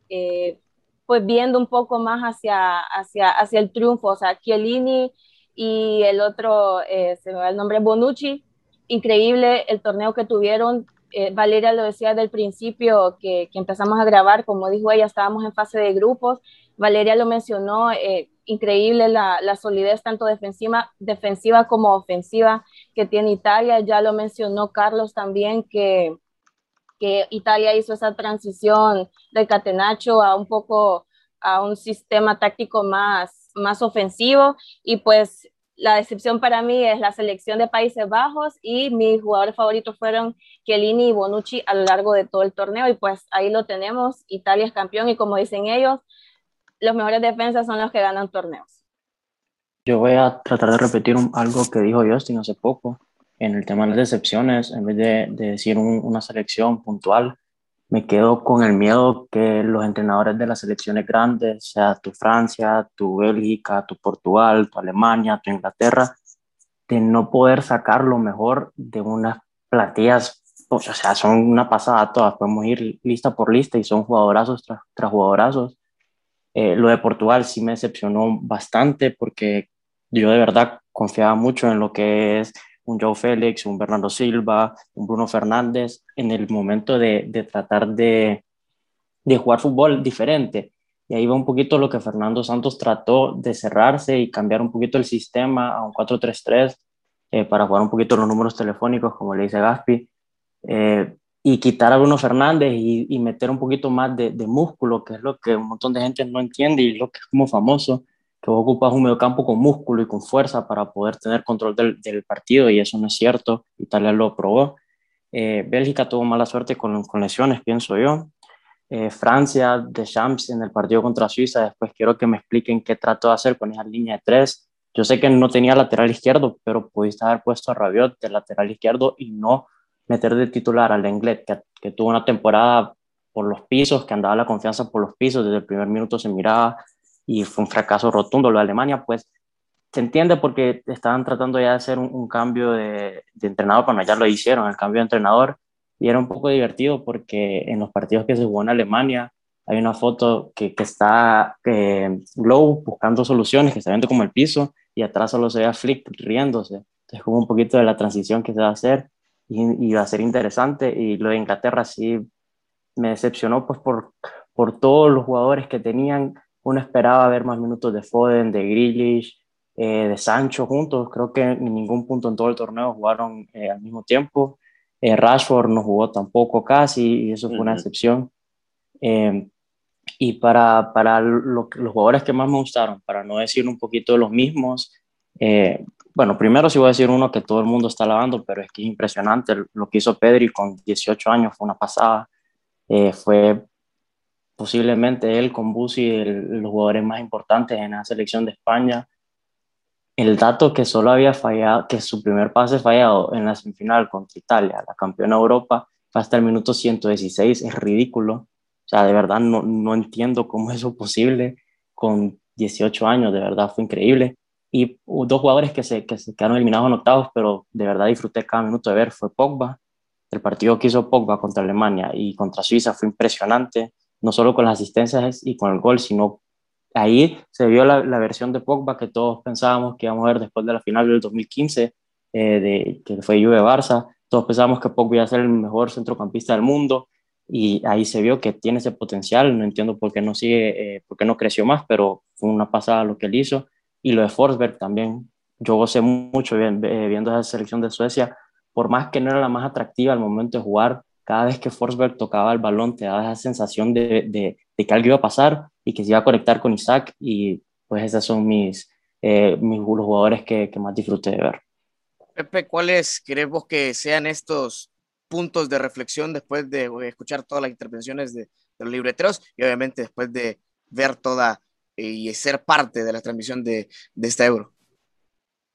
eh, pues viendo un poco más hacia, hacia, hacia el triunfo, o sea, Chiellini y el otro, eh, se me va el nombre, Bonucci, increíble el torneo que tuvieron, eh, Valeria lo decía del principio que, empezamos a grabar, como dijo ella, estábamos en fase de grupos. Valeria lo mencionó, eh, increíble la, solidez tanto defensiva, como ofensiva que tiene Italia. Ya lo mencionó Carlos también, que, Italia hizo esa transición del catenacho a un poco a un sistema táctico más, más ofensivo y pues la decepción para mí es la selección de Países Bajos y mis jugadores favoritos fueron Chiellini y Bonucci a lo largo de todo el torneo y pues ahí lo tenemos, Italia es campeón y como dicen ellos, los mejores defensas son los que ganan torneos. Yo voy a tratar de repetir algo que dijo Justin hace poco en el tema de las decepciones, en vez de, decir una selección puntual, me quedo con el miedo que los entrenadores de las selecciones grandes, sea tu Francia, tu Bélgica, tu Portugal, tu Alemania, tu Inglaterra, de no poder sacar lo mejor de unas platillas, pues, o sea, son una pasada todas, podemos ir lista por lista y son jugadorazos tras, tras jugadorazos. Eh, lo de Portugal sí me decepcionó bastante porque yo de verdad confiaba mucho en lo que es un Joe Félix, un Bernardo Silva, un Bruno Fernández, en el momento de, de tratar de, de jugar fútbol diferente. Y ahí va un poquito lo que Fernando Santos trató de cerrarse y cambiar un poquito el sistema a un 4-3-3 eh, para jugar un poquito los números telefónicos, como le dice Gaspi, eh, y quitar a Bruno Fernández y, y meter un poquito más de, de, músculo, que es lo que un montón de gente no entiende y lo que es como famoso, que vos ocupas un mediocampo con músculo y con fuerza para poder tener control del, del partido, y eso no es cierto. Italia lo probó. Eh, Bélgica tuvo mala suerte con, con lesiones, pienso yo. Eh, Francia, de Champs en el partido contra Suiza, después quiero que me expliquen qué trató de hacer con esa línea de tres. Yo sé que no tenía lateral izquierdo, pero pudiste haber puesto a Rabiot de lateral izquierdo y no meter de titular al Lenglet, que, que tuvo una temporada por los pisos, que andaba la confianza por los pisos, desde el primer minuto se miraba, y fue un fracaso rotundo lo de Alemania, pues se entiende porque estaban tratando ya de hacer un, cambio de, entrenador, pero ya lo hicieron, el cambio de entrenador, y era un poco divertido porque en los partidos que se jugó en Alemania hay una foto que, que está eh, Glow buscando soluciones, que está viendo como el piso, y atrás solo se ve a Flick riéndose. Entonces, como un poquito de la transición que se va a hacer, y, y va a ser interesante, y lo de Inglaterra sí me decepcionó, pues por, por todos los jugadores que tenían, uno esperaba ver más minutos de Foden, de Grealish, eh, de Sancho juntos. Creo que en ningún punto en todo el torneo jugaron eh, al mismo tiempo. Eh, Rashford no jugó tampoco casi y eso fue uh -huh. una excepción. y para, para lo, los jugadores que más me gustaron, para no decir un poquito de los mismos, bueno, primero sí voy a decir uno que todo el mundo está lavando, pero es que es impresionante lo que hizo Pedri con 18 años, fue una pasada. fue posiblemente él con Busi, el, los jugadores más importantes en la selección de España. El dato que solo había fallado, que su primer pase fallado en la semifinal contra Italia, la campeona de Europa, fue hasta el minuto 116, es ridículo. O sea, de verdad no, no entiendo cómo es eso posible con 18 años, de verdad fue increíble. Y dos jugadores que se, que se quedaron eliminados en pero de verdad disfruté cada minuto de ver, fue Pogba. El partido que hizo Pogba contra Alemania y contra Suiza fue impresionante no solo con las asistencias y con el gol, sino ahí se vio la, versión de Pogba que todos pensábamos que íbamos a ver después de la final del 2015, eh, de, que fue Juve-Barça, todos pensábamos que Pogba iba a ser el mejor centrocampista del mundo y ahí se vio que tiene ese potencial, no entiendo por qué no sigue, eh, por qué no creció más, pero fue una pasada lo que él hizo. Y lo de Forsberg también, yo gocé mucho viendo esa selección de Suecia, por más que no era la más atractiva al momento de jugar, cada vez que Forsberg tocaba el balón te daba esa sensación de, de, de, que algo iba a pasar y que se iba a conectar con Isaac y pues esos son mis, eh, mis los jugadores que, que, más disfruté de ver. Pepe, ¿cuáles crees vos que sean estos puntos de reflexión después de escuchar todas las intervenciones de, de los libreteros y obviamente después de ver toda eh, y ser parte de la transmisión de, de esta Euro?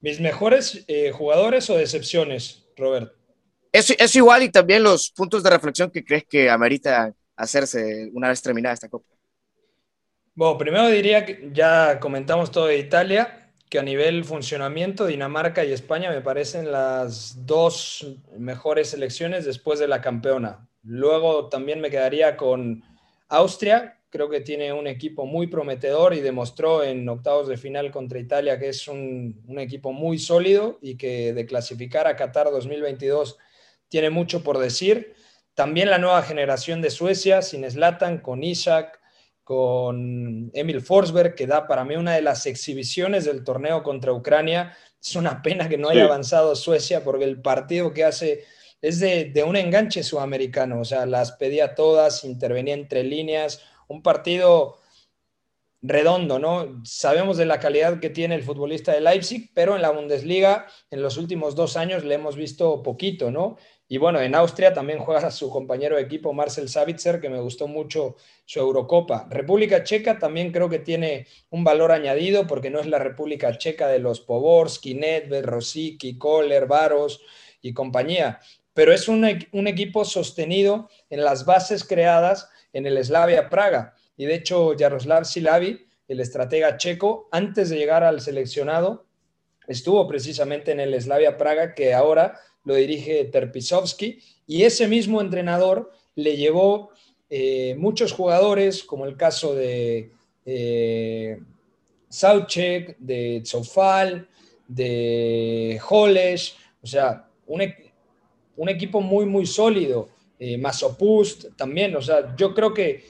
¿Mis mejores eh, jugadores o decepciones, Robert? Es, es, igual y también los puntos de reflexión que crees que amerita hacerse una vez terminada esta Copa. Bueno, primero diría que ya comentamos todo de Italia, que a nivel funcionamiento Dinamarca y España me parecen las dos mejores selecciones después de la campeona. Luego también me quedaría con Austria, creo que tiene un equipo muy prometedor y demostró en octavos de final contra Italia que es un, un equipo muy sólido y que de clasificar a Qatar 2022 tiene mucho por decir. También la nueva generación de Suecia, sin Zlatan, con Isaac, con Emil Forsberg, que da para mí una de las exhibiciones del torneo contra Ucrania. Es una pena que no haya sí. avanzado Suecia porque el partido que hace es de, de, un enganche sudamericano, o sea, las pedía todas, intervenía entre líneas, un partido redondo, ¿no? Sabemos de la calidad que tiene el futbolista de Leipzig, pero en la Bundesliga en los últimos dos años le hemos visto poquito, ¿no? Y bueno, en Austria también juega su compañero de equipo Marcel Savitzer, que me gustó mucho su Eurocopa. República Checa también creo que tiene un valor añadido porque no es la República Checa de los Poborski, Nedved, Rosicki, Kohler, Baros y compañía, pero es un, un equipo sostenido en las bases creadas en el Slavia Praga. Y de hecho, Jaroslav Silavi, el estratega checo, antes de llegar al seleccionado, estuvo precisamente en el Slavia Praga, que ahora lo dirige Terpisovsky, y ese mismo entrenador le llevó eh, muchos jugadores, como el caso de eh, de Zofal, de Holes, o sea, un, un equipo muy, muy sólido. Eh, Masopust también, o sea, yo creo que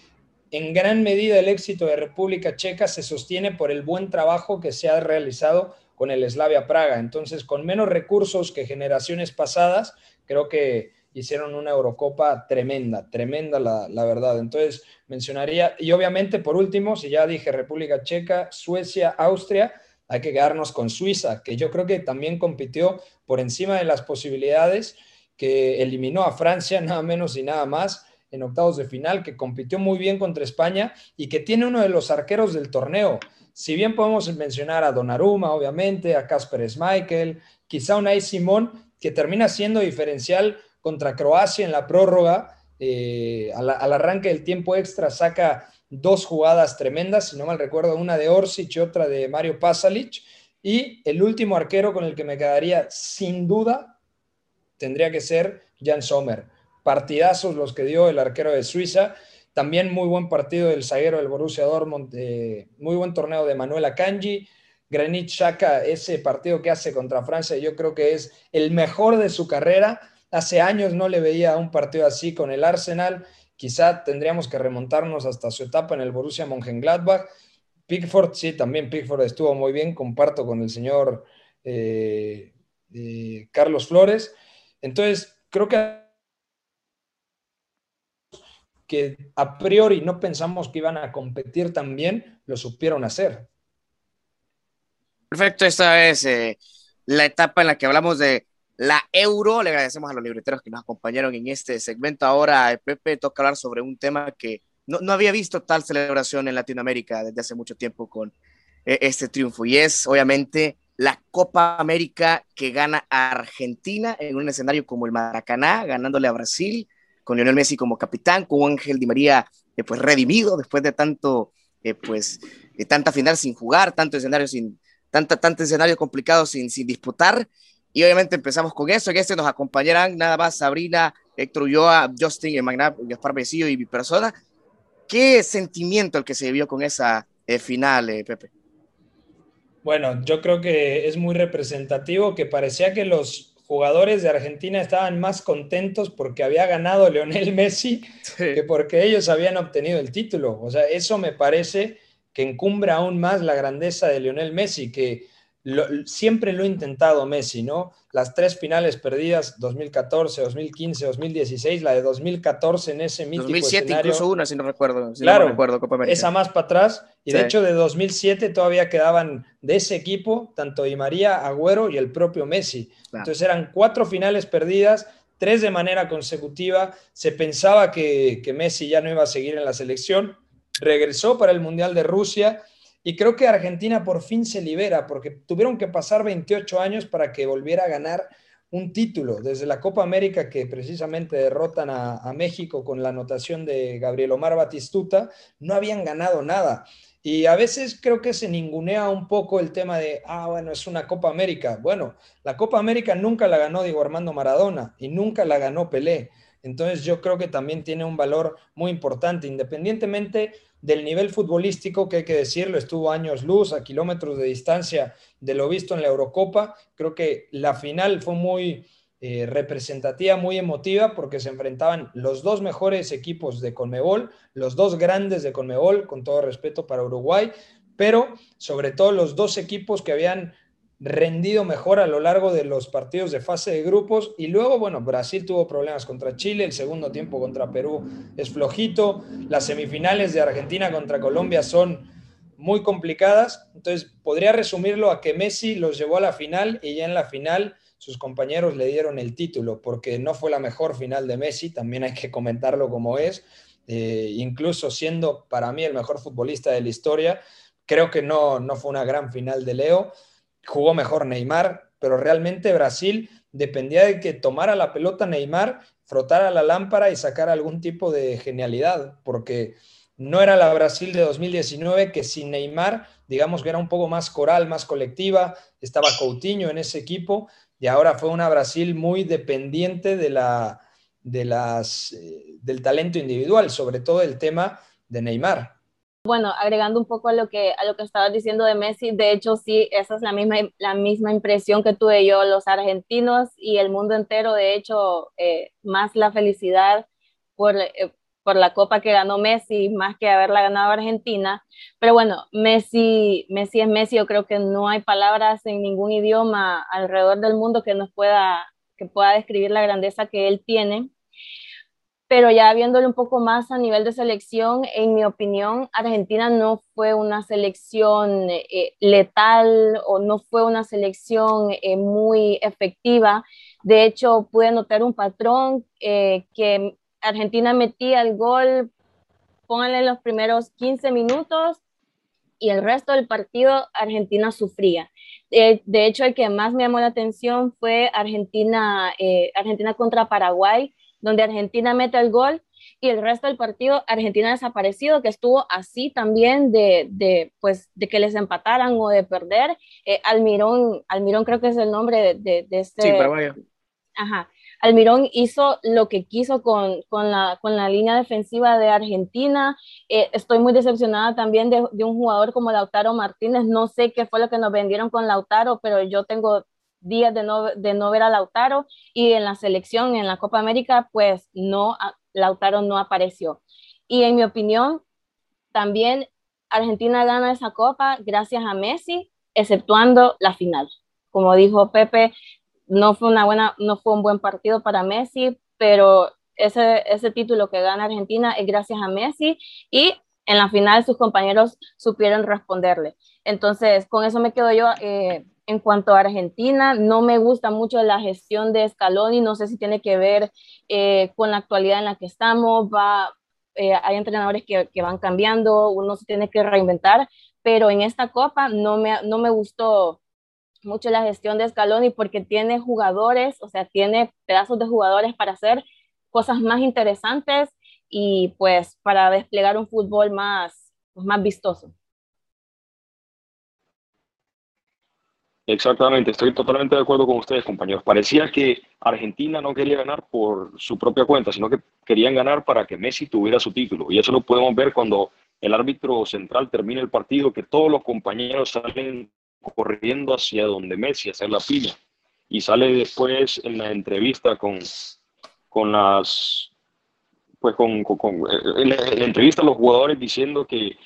en gran medida el éxito de República Checa se sostiene por el buen trabajo que se ha realizado con el Slavia Praga. Entonces, con menos recursos que generaciones pasadas, creo que hicieron una Eurocopa tremenda, tremenda la, verdad. Entonces, mencionaría, y obviamente por último, si ya dije República Checa, Suecia, Austria, hay que quedarnos con Suiza, que yo creo que también compitió por encima de las posibilidades, que eliminó a Francia nada menos y nada más en octavos de final, que compitió muy bien contra España y que tiene uno de los arqueros del torneo. Si bien podemos mencionar a Donnarumma, obviamente, a Casper Schmeichel, quizá Unai Simón, que termina siendo diferencial contra Croacia en la prórroga, eh, al, al, arranque del tiempo extra saca dos jugadas tremendas, si no mal recuerdo, una de Orsic y otra de Mario Pasalic, y el último arquero con el que me quedaría sin duda tendría que ser Jan Sommer. Partidazos los que dio el arquero de Suiza, también muy buen partido del zaguero del Borussia Dortmund, eh, muy buen torneo de Manuel Akanji, Granit Xhaka, ese partido que hace contra Francia, yo creo que es el mejor de su carrera, Hace años no le veía un partido así con el Arsenal. Quizá tendríamos que remontarnos hasta su etapa en el Borussia Mönchengladbach. Pickford, sí, también Pickford estuvo muy bien. Comparto con el señor eh, eh, Carlos Flores. Entonces, creo que que a priori no pensamos que iban a competir tan bien, lo supieron hacer. Perfecto, esta es eh, la etapa en la que hablamos de la euro. Le agradecemos a los libreteros que nos acompañaron en este segmento. Ahora, Pepe, toca hablar sobre un tema que no, no había visto tal celebración en Latinoamérica desde hace mucho tiempo con eh, este triunfo. Y es, obviamente, la Copa América que gana Argentina en un escenario como el Maracaná, ganándole a Brasil, con Lionel Messi como capitán, con Ángel Di María, eh, pues redimido después de tanto, eh, pues, de tanta final sin jugar, tanto escenario sin, tanta, escenario complicado sin, sin disputar y obviamente empezamos con eso. En este nos acompañarán nada más Sabrina, Héctor Ulloa, Justin, Gaspar Besillo y mi persona. ¿Qué sentimiento el que se vivió con esa eh, final, eh, Pepe? Bueno, yo creo que es muy representativo que parecía que los jugadores de Argentina estaban más contentos porque había ganado Leonel Messi sí. que porque ellos habían obtenido el título. O sea, eso me parece que encumbra aún más la grandeza de Leonel Messi, que lo, siempre lo ha intentado Messi, ¿no? Las tres finales perdidas, 2014, 2015, 2016, la de 2014 en ese mítico 2007 escenario. incluso una, si no recuerdo. Si claro, no recuerdo, Copa América. esa más para atrás. Y sí. de hecho de 2007 todavía quedaban de ese equipo tanto Di María, Agüero y el propio Messi. Claro. Entonces eran cuatro finales perdidas, tres de manera consecutiva. Se pensaba que, que Messi ya no iba a seguir en la selección. Regresó para el Mundial de Rusia y creo que Argentina por fin se libera, porque tuvieron que pasar 28 años para que volviera a ganar un título. Desde la Copa América, que precisamente derrotan a, México con la anotación de Gabriel Omar Batistuta, no habían ganado nada. Y a veces creo que se ningunea un poco el tema de, ah, bueno, es una Copa América. Bueno, la Copa América nunca la ganó Diego Armando Maradona y nunca la ganó Pelé. Entonces yo creo que también tiene un valor muy importante, independientemente del nivel futbolístico, que hay que decirlo, estuvo años luz, a kilómetros de distancia de lo visto en la Eurocopa. Creo que la final fue muy eh, representativa, muy emotiva, porque se enfrentaban los dos mejores equipos de Conmebol, los dos grandes de Conmebol, con todo respeto para Uruguay, pero sobre todo los dos equipos que habían rendido mejor a lo largo de los partidos de fase de grupos. Y luego, bueno, Brasil tuvo problemas contra Chile, el segundo tiempo contra Perú es flojito, las semifinales de Argentina contra Colombia son muy complicadas, entonces podría resumirlo a que Messi los llevó a la final y ya en la final sus compañeros le dieron el título, porque no fue la mejor final de Messi, también hay que comentarlo como es, eh, incluso siendo para mí el mejor futbolista de la historia, creo que no, no fue una gran final de Leo, jugó mejor Neymar, pero realmente Brasil dependía de que tomara la pelota Neymar, frotara la lámpara y sacara algún tipo de genialidad, porque no era la Brasil de 2019 que sin Neymar, digamos que era un poco más coral, más colectiva, estaba Coutinho en ese equipo y ahora fue una Brasil muy dependiente de la, eh, del talento individual, sobre todo el tema de Neymar. Bueno, agregando un poco a lo que a lo que estabas diciendo de Messi, de hecho sí, esa es la misma la misma impresión que tuve yo, los argentinos y el mundo entero, de hecho, eh, más la felicidad por, eh, por la copa que ganó Messi, más que haberla ganado Argentina. Pero bueno, Messi, Messi es Messi, yo creo que no hay palabras en ningún idioma alrededor del mundo que nos pueda que pueda describir la grandeza que él tiene pero ya viéndolo un poco más a nivel de selección, en mi opinión, Argentina no fue una selección eh, letal o no fue una selección eh, muy efectiva. De hecho, pude notar un patrón eh, que Argentina metía el gol, pónganle los primeros 15 minutos y el resto del partido Argentina sufría. de hecho, el que más me llamó la atención fue Argentina, Argentina contra Paraguay donde Argentina mete el gol y el resto del partido Argentina desaparecido, que estuvo así también de, de pues, de que les empataran o de perder. Eh, Almirón, Almirón creo que es el nombre de, de, este... Sí, Paraguay. Ajá. Almirón hizo lo que quiso con, con, la, con la línea defensiva de Argentina. Eh, estoy muy decepcionada también de, de, un jugador como Lautaro Martínez. No sé qué fue lo que nos vendieron con Lautaro, pero yo tengo días de no, de no ver a Lautaro y en la selección, en la Copa América, pues no, Lautaro no apareció. Y en mi opinión, también Argentina gana esa copa gracias a Messi, exceptuando la final. Como dijo Pepe, no fue, una buena, no fue un buen partido para Messi, pero ese, ese título que gana Argentina es gracias a Messi y en la final sus compañeros supieron responderle. Entonces, con eso me quedo yo. Eh, en cuanto a Argentina, no me gusta mucho la gestión de Scaloni, no sé si tiene que ver eh, con la actualidad en la que estamos, va, eh, hay entrenadores que, van cambiando, uno se tiene que reinventar, pero en esta copa no me, no me gustó mucho la gestión de Scaloni porque tiene jugadores, o sea, tiene pedazos de jugadores para hacer cosas más interesantes y pues para desplegar un fútbol más, más vistoso. Exactamente, estoy totalmente de acuerdo con ustedes, compañeros. Parecía que Argentina no quería ganar por su propia cuenta, sino que querían ganar para que Messi tuviera su título. Y eso lo podemos ver cuando el árbitro central termina el partido, que todos los compañeros salen corriendo hacia donde Messi, hacer la piña. Y sale después en la entrevista con, con las pues con, con, en, la, entrevista a los jugadores diciendo que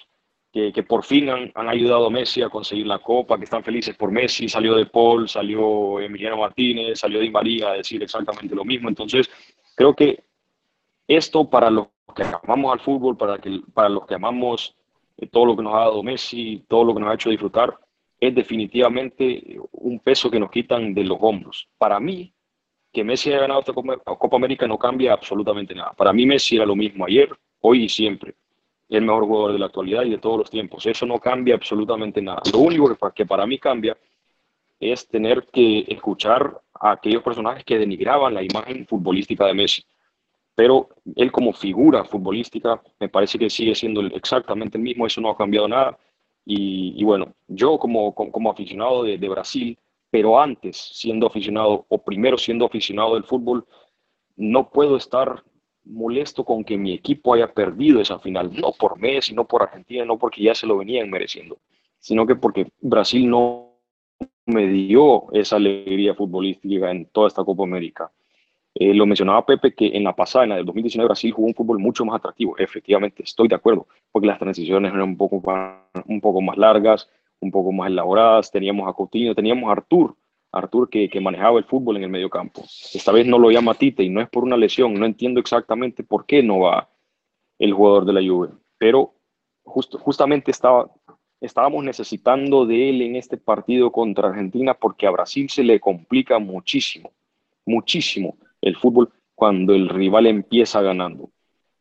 que, por fin han, ayudado a Messi a conseguir la Copa, que están felices por Messi, salió De Paul, salió Emiliano Martínez, salió Di María a decir exactamente lo mismo. Entonces, creo que esto para los que amamos al fútbol, para, que, para los que amamos eh, todo lo que nos ha dado Messi, todo lo que nos ha hecho disfrutar, es definitivamente un peso que nos quitan de los hombros. Para mí, que Messi haya ganado esta Copa América no cambia absolutamente nada. Para mí Messi era lo mismo ayer, hoy y siempre el mejor jugador de la actualidad y de todos los tiempos. Eso no cambia absolutamente nada. Lo único que, para mí cambia es tener que escuchar a aquellos personajes que denigraban la imagen futbolística de Messi. Pero él como figura futbolística me parece que sigue siendo exactamente el mismo, eso no ha cambiado nada. Y, bueno, yo como, como, aficionado de, de Brasil, pero antes siendo aficionado o primero siendo aficionado del fútbol, no puedo estar molesto con que mi equipo haya perdido esa final, no por Messi, no por Argentina, no porque ya se lo venían mereciendo, sino que porque Brasil no me dio esa alegría futbolística en toda esta Copa América. Eh, lo mencionaba Pepe que en la pasada, en la del 2019, Brasil jugó un fútbol mucho más atractivo. Efectivamente, estoy de acuerdo, porque las transiciones eran un poco más, un poco más largas, un poco más elaboradas. Teníamos a Coutinho, teníamos a Artur, Artur que, que, manejaba el fútbol en el medio campo. Esta vez no lo llama Tite y no es por una lesión, no entiendo exactamente por qué no va el jugador de la Juve, pero justamente estaba, estábamos necesitando de él en este partido contra Argentina porque a Brasil se le complica muchísimo, muchísimo el fútbol cuando el rival empieza ganando.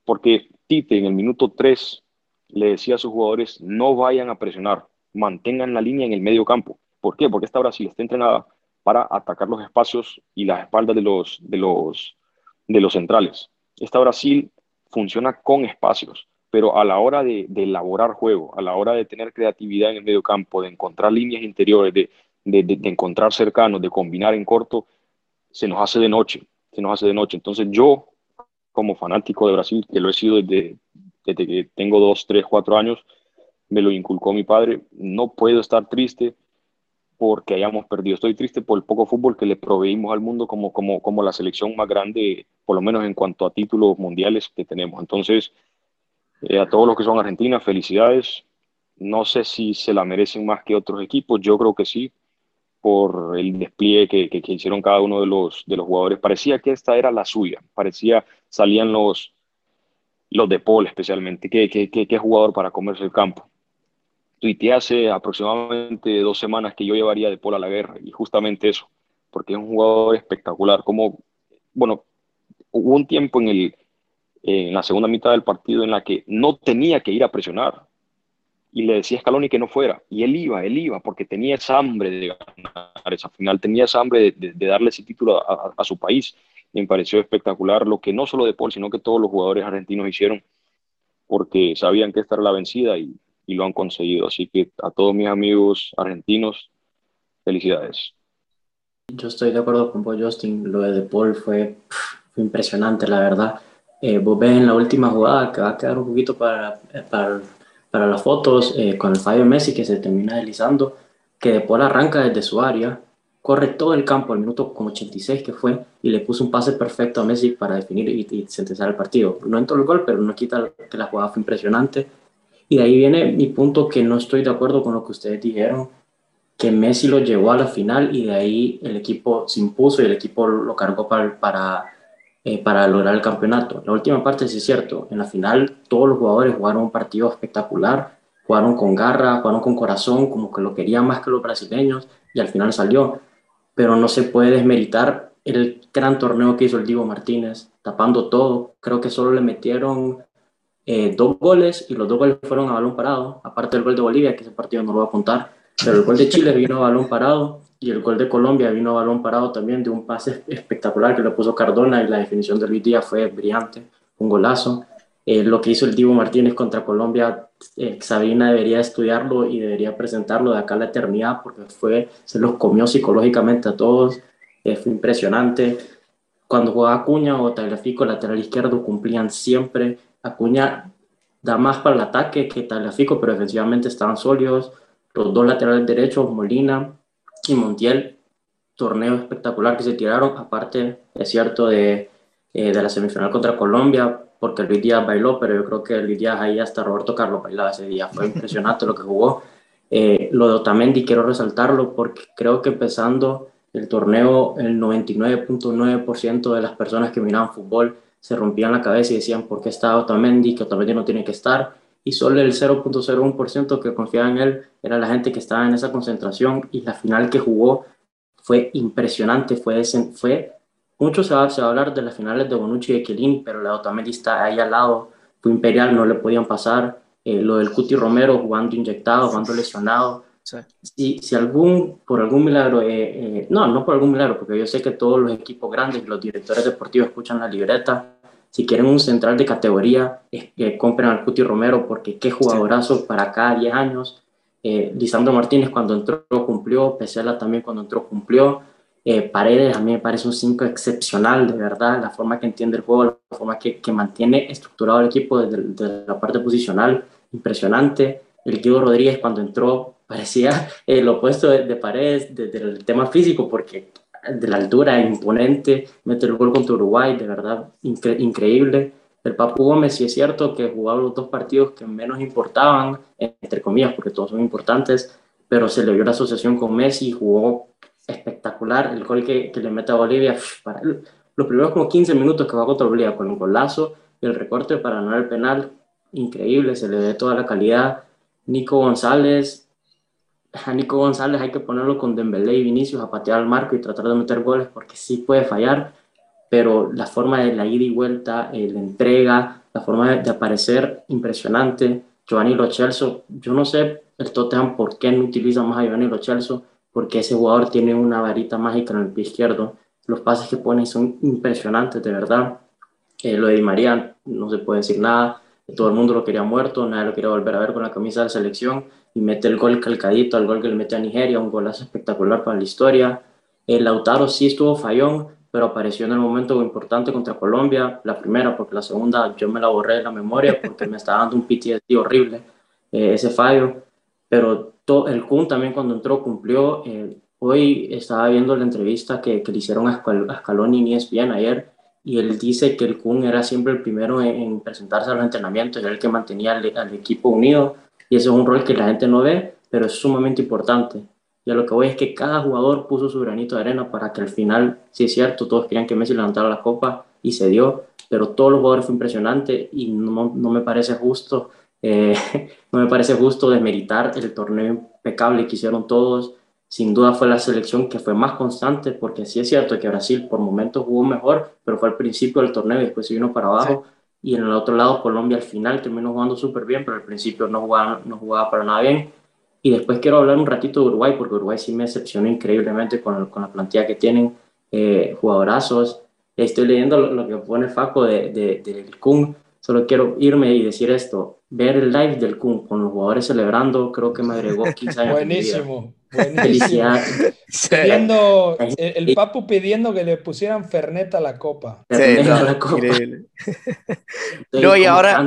Porque Tite en el minuto 3 le decía a sus jugadores, no vayan a presionar, mantengan la línea en el medio campo. ¿Por qué? Porque esta Brasil está entrenada para atacar los espacios y las espaldas de los, de los, de los centrales. Esta Brasil funciona con espacios, pero a la hora de, elaborar juego, a la hora de tener creatividad en el medio campo, de encontrar líneas interiores, de, de, encontrar cercanos, de combinar en corto, se nos hace de noche, se nos hace de noche. Entonces yo, como fanático de Brasil, que lo he sido desde, desde que tengo dos, tres, cuatro años, me lo inculcó mi padre, no puedo estar triste porque hayamos perdido. Estoy triste por el poco fútbol que le proveímos al mundo como, como, como la selección más grande, por lo menos en cuanto a títulos mundiales que tenemos. Entonces, eh, a todos los que son argentinas, felicidades. No sé si se la merecen más que otros equipos, yo creo que sí, por el despliegue que, que, hicieron cada uno de los, de los jugadores. Parecía que esta era la suya, parecía, salían los, los de Paul especialmente, qué, qué, qué, qué jugador para comerse el campo tuiteé hace aproximadamente dos semanas que yo llevaría de Paul a la guerra y justamente eso, porque es un jugador espectacular. Como, bueno, hubo un tiempo en, el, en la segunda mitad del partido en la que no tenía que ir a presionar y le decía a Scaloni que no fuera y él iba, él iba porque tenía esa hambre de ganar esa final, tenía esa hambre de, darle ese título a, su país me pareció espectacular lo que no solo de Paul, sino que todos los jugadores argentinos hicieron porque sabían que esta era la vencida y y lo han conseguido. Así que a todos mis amigos argentinos, felicidades. Yo estoy de acuerdo con vos, Justin. Lo de Paul fue, fue impresionante, la verdad. Eh, vos ves en la última jugada que va a quedar un poquito para, para, para las fotos eh, con el fallo de Messi que se termina deslizando, que De Paul arranca desde su área, corre todo el campo al minuto como 86 que fue y le puso un pase perfecto a Messi para definir y, y sentenciar el partido. No entró el gol, pero no quita que la jugada fue impresionante y de ahí viene mi punto que no estoy de acuerdo con lo que ustedes dijeron, que Messi lo llevó a la final y de ahí el equipo se impuso y el equipo lo cargó para, para, eh, para lograr el campeonato. La última parte sí es cierto, en la final todos los jugadores jugaron un partido espectacular, jugaron con garra, jugaron con corazón, como que lo querían más que los brasileños y al final salió. Pero no se puede desmeritar el gran torneo que hizo el Diego Martínez, tapando todo. Creo que solo le metieron eh, dos goles y los dos goles fueron a balón parado, aparte del gol de Bolivia, que ese partido no lo voy a apuntar, pero el gol de Chile vino a balón parado y el gol de Colombia vino a balón parado también de un pase espectacular que le puso Cardona y la definición de Luis Díaz fue brillante, un golazo. Eh, lo que hizo el Divo Martínez contra Colombia, eh, Sabina debería estudiarlo y debería presentarlo de acá a la eternidad porque fue, se los comió psicológicamente a todos, fue impresionante. Cuando jugaba Acuña o Tagliafico, lateral izquierdo, cumplían siempre Acuña da más para el ataque que Tagliafico, pero defensivamente estaban sólidos. Los dos laterales derechos, Molina y Montiel, torneo espectacular que se tiraron. Aparte, es cierto, de, eh, de la semifinal contra Colombia, porque Luis Díaz bailó, pero yo creo que Luis Díaz ahí hasta Roberto Carlos bailaba ese día. Fue impresionante lo que jugó. Eh, lo de Otamendi quiero resaltarlo porque creo que empezando el torneo, el 99.9% de las personas que miraban fútbol se rompían la cabeza y decían por qué está Otamendi, que Otamendi no tiene que estar, y solo el 0.01% que confiaba en él era la gente que estaba en esa concentración y la final que jugó fue impresionante, fue, fue mucho se va, a hablar de las finales de Bonucci y de Chiellini, pero la de Otamendi está ahí al lado, fue imperial, no le podían pasar, eh, lo del Cuti Romero jugando inyectado, jugando lesionado, si, si algún, por algún milagro, eh, eh, no, no por algún milagro, porque yo sé que todos los equipos grandes, los directores deportivos escuchan la libreta. Si quieren un central de categoría, eh, compren al Cuti Romero, porque qué jugadorazo para cada 10 años. Lisandro Martínez cuando entró cumplió, Pesela también cuando entró cumplió. Paredes a mí me parece un 5 excepcional, de verdad, la forma que entiende el juego, la forma que, que mantiene estructurado el equipo desde, desde, la parte posicional, impresionante. El Diego Rodríguez cuando entró parecía el opuesto de, Paredes desde el tema físico, porque de la altura imponente, mete el gol contra Uruguay, de verdad increíble. El Papu Gómez, sí es cierto que jugaba los dos partidos que menos importaban, entre comillas, porque todos son importantes, pero se le vio la asociación con Messi, jugó espectacular. El gol que, que le mete a Bolivia, para los primeros como 15 minutos que va contra Bolivia con un golazo y el recorte para ganar el penal, increíble, se le ve toda la calidad. Nico González, a Nico González hay que ponerlo con Dembélé y Vinicius a patear al marco y tratar de meter goles porque sí puede fallar, pero la forma de la ida y vuelta, eh, la entrega, la forma de, aparecer, impresionante. Giovanni Lo Celso, yo no sé el Tottenham por qué no utiliza más a Giovanni Lo Celso, porque ese jugador tiene una varita mágica en el pie izquierdo. Los pases que pone son impresionantes, de verdad. Eh, lo de Di María, no se puede decir nada. Todo el mundo lo quería muerto, nadie lo quería volver a ver con la camisa de selección y mete el gol calcadito al gol que le mete a Nigeria, un golazo espectacular para la historia. El Lautaro sí estuvo fallón, pero apareció en el momento importante contra Colombia, la primera, porque la segunda yo me la borré de la memoria porque me estaba dando un PTSD horrible. eh, ese fallo, pero el Kun también cuando entró cumplió. Eh, hoy estaba viendo la entrevista que, que le hicieron a, Scaloni en ESPN ayer y él dice que el Kun era siempre el primero en, presentarse a los entrenamientos, era el que mantenía al, equipo unido y ese es un rol que la gente no ve, pero es sumamente importante. Y a lo que voy es que cada jugador puso su granito de arena para que al final, si es cierto, todos querían que Messi levantara la copa y se dio, pero todos los jugadores fue impresionante y no, no me parece justo, eh, no me parece justo desmeritar el torneo impecable que hicieron todos. Sin duda fue la selección que fue más constante, porque sí es cierto que Brasil por momentos jugó mejor, pero fue al principio del torneo y después se vino para abajo. Y en el otro lado, Colombia al final terminó jugando súper bien, pero al principio no jugaba, no jugaba para nada bien. Y después quiero hablar un ratito de Uruguay, porque Uruguay sí me decepcionó increíblemente con, con la plantilla que tienen, eh, jugadorazos. Estoy leyendo lo, que pone Faco de, de, del Kun. Solo quiero irme y decir esto. Ver el live del Kun con los jugadores celebrando, creo que me agregó 15 años. Buenísimo. Buenísimo. Pidiendo, el, Papu pidiendo que le pusieran Fernet a la copa. Sí, no, la copa. no, y ahora.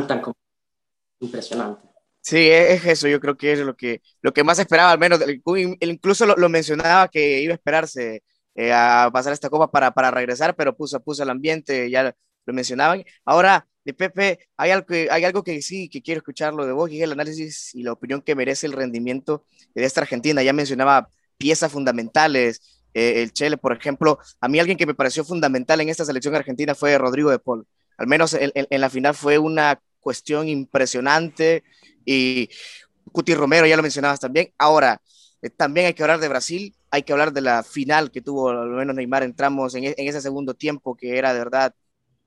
Impresionante. Sí, es eso, yo creo que es lo que, lo que más esperaba, al menos, incluso lo, mencionaba que iba a esperarse eh, a pasar esta copa para, para regresar, pero puso, puso el ambiente, ya lo mencionaban. Ahora, de Pepe, hay algo, que, hay algo que sí, que quiero escucharlo de vos, y es el análisis y la opinión que merece el rendimiento de esta Argentina. Ya mencionaba piezas fundamentales, eh, el Chele, por ejemplo. A mí alguien que me pareció fundamental en esta selección argentina fue Rodrigo de Paul. Al menos en, en la final fue una cuestión impresionante y Cuti Romero, ya lo mencionabas también. Ahora, eh, también hay que hablar de Brasil, hay que hablar de la final que tuvo al menos Neymar, entramos en, en ese segundo tiempo que era de verdad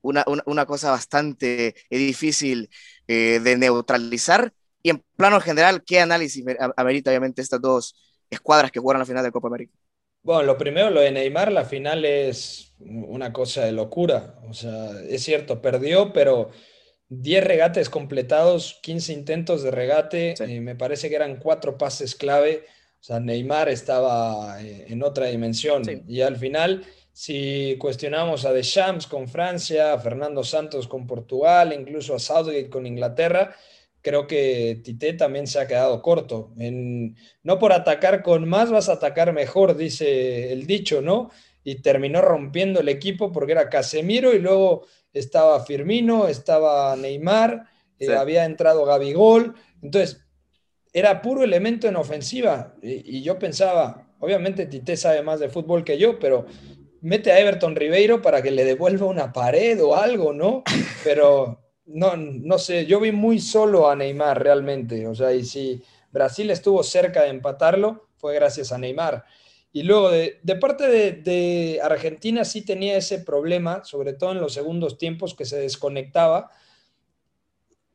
una, una, cosa bastante eh, difícil de neutralizar. Y en plano general, ¿qué análisis amerita obviamente estas dos escuadras que jugaron la final de Copa América? Bueno, lo primero, lo de Neymar, la final es una cosa de locura. O sea, es cierto, perdió, pero 10 regates completados, 15 intentos de regate, eh, me parece que eran cuatro pases clave. O sea, Neymar estaba eh, en otra dimensión. Y al final, si cuestionamos a Deschamps con Francia, a Fernando Santos con Portugal, incluso a Southgate con Inglaterra, creo que Tite también se ha quedado corto. En, no por atacar con más vas a atacar mejor, dice el dicho, ¿no? Y terminó rompiendo el equipo porque era Casemiro y luego estaba Firmino, estaba Neymar, eh, había entrado Gabigol, entonces era puro elemento en ofensiva y, yo pensaba, obviamente Tite sabe más de fútbol que yo, pero mete a Everton Ribeiro para que le devuelva una pared o algo, ¿no? Pero no, no sé, yo vi muy solo a Neymar realmente, o sea, y si Brasil estuvo cerca de empatarlo, fue gracias a Neymar. Y luego, de, parte de, Argentina sí tenía ese problema, sobre todo en los segundos tiempos, que se desconectaba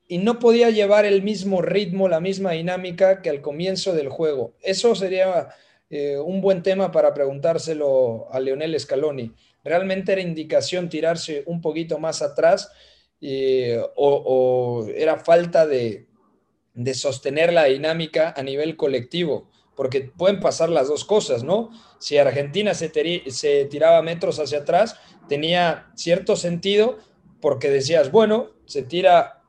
y no podía llevar el mismo ritmo, la misma dinámica que al comienzo del juego. Eso sería eh, un buen tema para preguntárselo a Leonel Scaloni. ¿Realmente era indicación tirarse un poquito más atrás eh, o, era falta de, de sostener la dinámica a nivel colectivo? porque pueden pasar las dos cosas, ¿no? Si Argentina se, se tiraba metros hacia atrás, tenía cierto sentido porque decías, bueno, se tira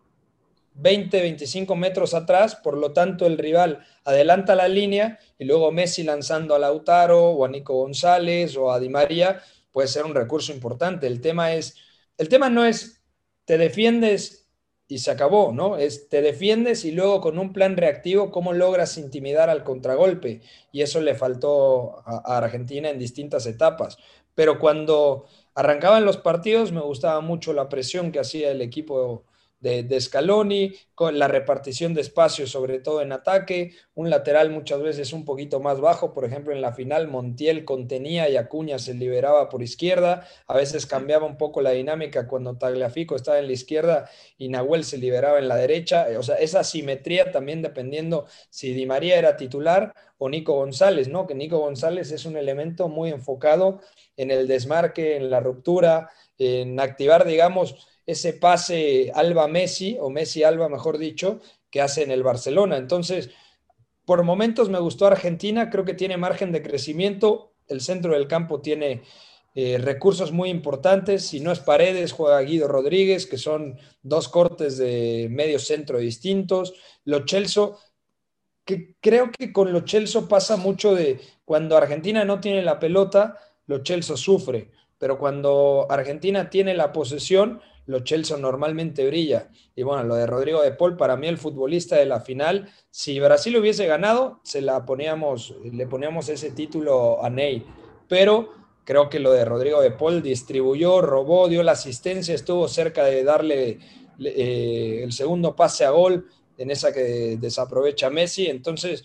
20, 25 metros atrás, por lo tanto el rival adelanta la línea y luego Messi lanzando a Lautaro o a Nico González o a Di María puede ser un recurso importante. El tema es, el tema no es te defiendes y se acabó, ¿no? Es, te defiendes y luego con un plan reactivo, ¿cómo logras intimidar al contragolpe? Y eso le faltó a, Argentina en distintas etapas. Pero cuando arrancaban los partidos, me gustaba mucho la presión que hacía el equipo de, Scaloni, con la repartición de espacio, sobre todo en ataque, un lateral muchas veces un poquito más bajo, por ejemplo en la final Montiel contenía y Acuña se liberaba por izquierda, a veces cambiaba un poco la dinámica cuando Tagliafico estaba en la izquierda y Nahuel se liberaba en la derecha, o sea, esa simetría también dependiendo si Di María era titular o Nico González, ¿no? Que Nico González es un elemento muy enfocado en el desmarque, en la ruptura, en activar, digamos, ese pase Alba-Messi, o Messi-Alba, mejor dicho, que hace en el Barcelona. Entonces, por momentos me gustó Argentina, creo que tiene margen de crecimiento, el centro del campo tiene eh, recursos muy importantes. Si no es Paredes, juega Guido Rodríguez, que son dos cortes de medio centro distintos. Lo Chelso, que creo que con lo Chelso pasa mucho de cuando Argentina no tiene la pelota, lo Chelso sufre, pero cuando Argentina tiene la posesión, lo Chelsea normalmente brilla. Y bueno, lo de Rodrigo de Paul, para mí el futbolista de la final, si Brasil hubiese ganado, se la poníamos, le poníamos ese título a Ney. Pero creo que lo de Rodrigo de Paul distribuyó, robó, dio la asistencia, estuvo cerca de darle eh, el segundo pase a gol en esa que desaprovecha Messi. Entonces,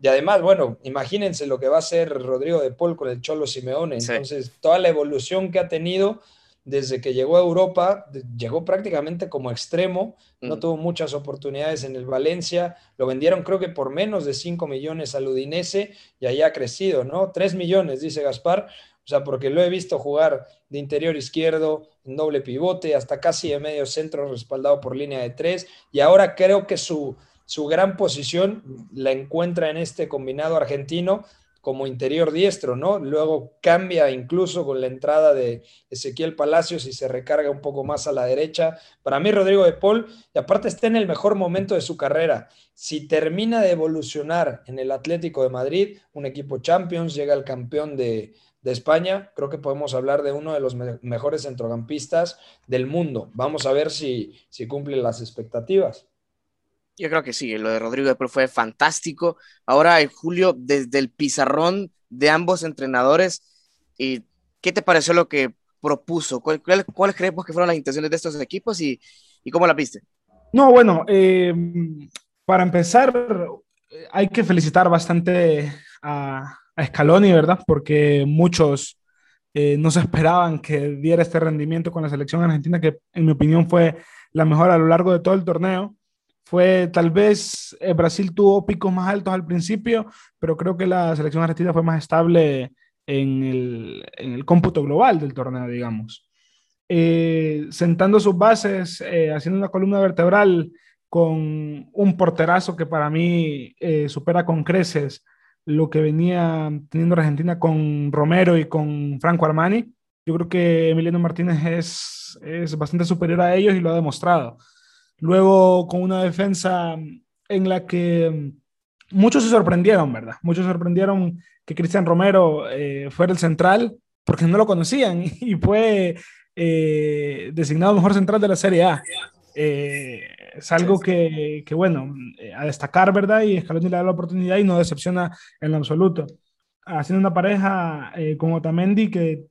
y además, bueno, imagínense lo que va a hacer Rodrigo de Paul con el Cholo Simeone. Entonces, toda la evolución que ha tenido desde que llegó a Europa, llegó prácticamente como extremo, no tuvo muchas oportunidades en el Valencia, lo vendieron creo que por menos de 5 millones al Udinese y ahí ha crecido, ¿no? 3 millones, dice Gaspar, o sea, porque lo he visto jugar de interior izquierdo, en doble pivote, hasta casi de medio centro respaldado por línea de 3 y ahora creo que su, su gran posición la encuentra en este combinado argentino como interior diestro, ¿no? Luego cambia incluso con la entrada de Ezequiel Palacios y se recarga un poco más a la derecha. Para mí, Rodrigo de Paul, y aparte está en el mejor momento de su carrera. Si termina de evolucionar en el Atlético de Madrid, un equipo Champions, llega al campeón de, España, creo que podemos hablar de uno de los mejores centrocampistas del mundo. Vamos a ver si, si cumple las expectativas. Yo creo que sí, lo de Rodrigo después fue fantástico. Ahora, en Julio, desde el pizarrón de ambos entrenadores, ¿y ¿qué te pareció lo que propuso? ¿Cuáles cuál, creemos que fueron las intenciones de estos equipos y, y cómo la viste? No, bueno, eh, para empezar, hay que felicitar bastante a, a Scaloni, ¿verdad? Porque muchos eh, no se esperaban que diera este rendimiento con la selección argentina, que en mi opinión fue la mejor a lo largo de todo el torneo fue tal vez eh, Brasil tuvo picos más altos al principio, pero creo que la selección argentina fue más estable en el, en el cómputo global del torneo, digamos. Eh, sentando sus bases, eh, haciendo una columna vertebral con un porterazo que para mí supera con creces lo que venía teniendo Argentina con Romero y con Franco Armani. Yo creo que Emiliano Martínez es, es bastante superior a ellos y lo ha demostrado. Luego con una defensa en la que muchos se sorprendieron, ¿verdad? Muchos sorprendieron que Cristian Romero eh, fuera el central porque no lo conocían y fue eh, designado mejor central de la Serie A. Eh, es algo que, que, bueno, a destacar, ¿verdad? Y Scaloni le da la oportunidad y no decepciona en lo absoluto. Haciendo una pareja con Otamendi que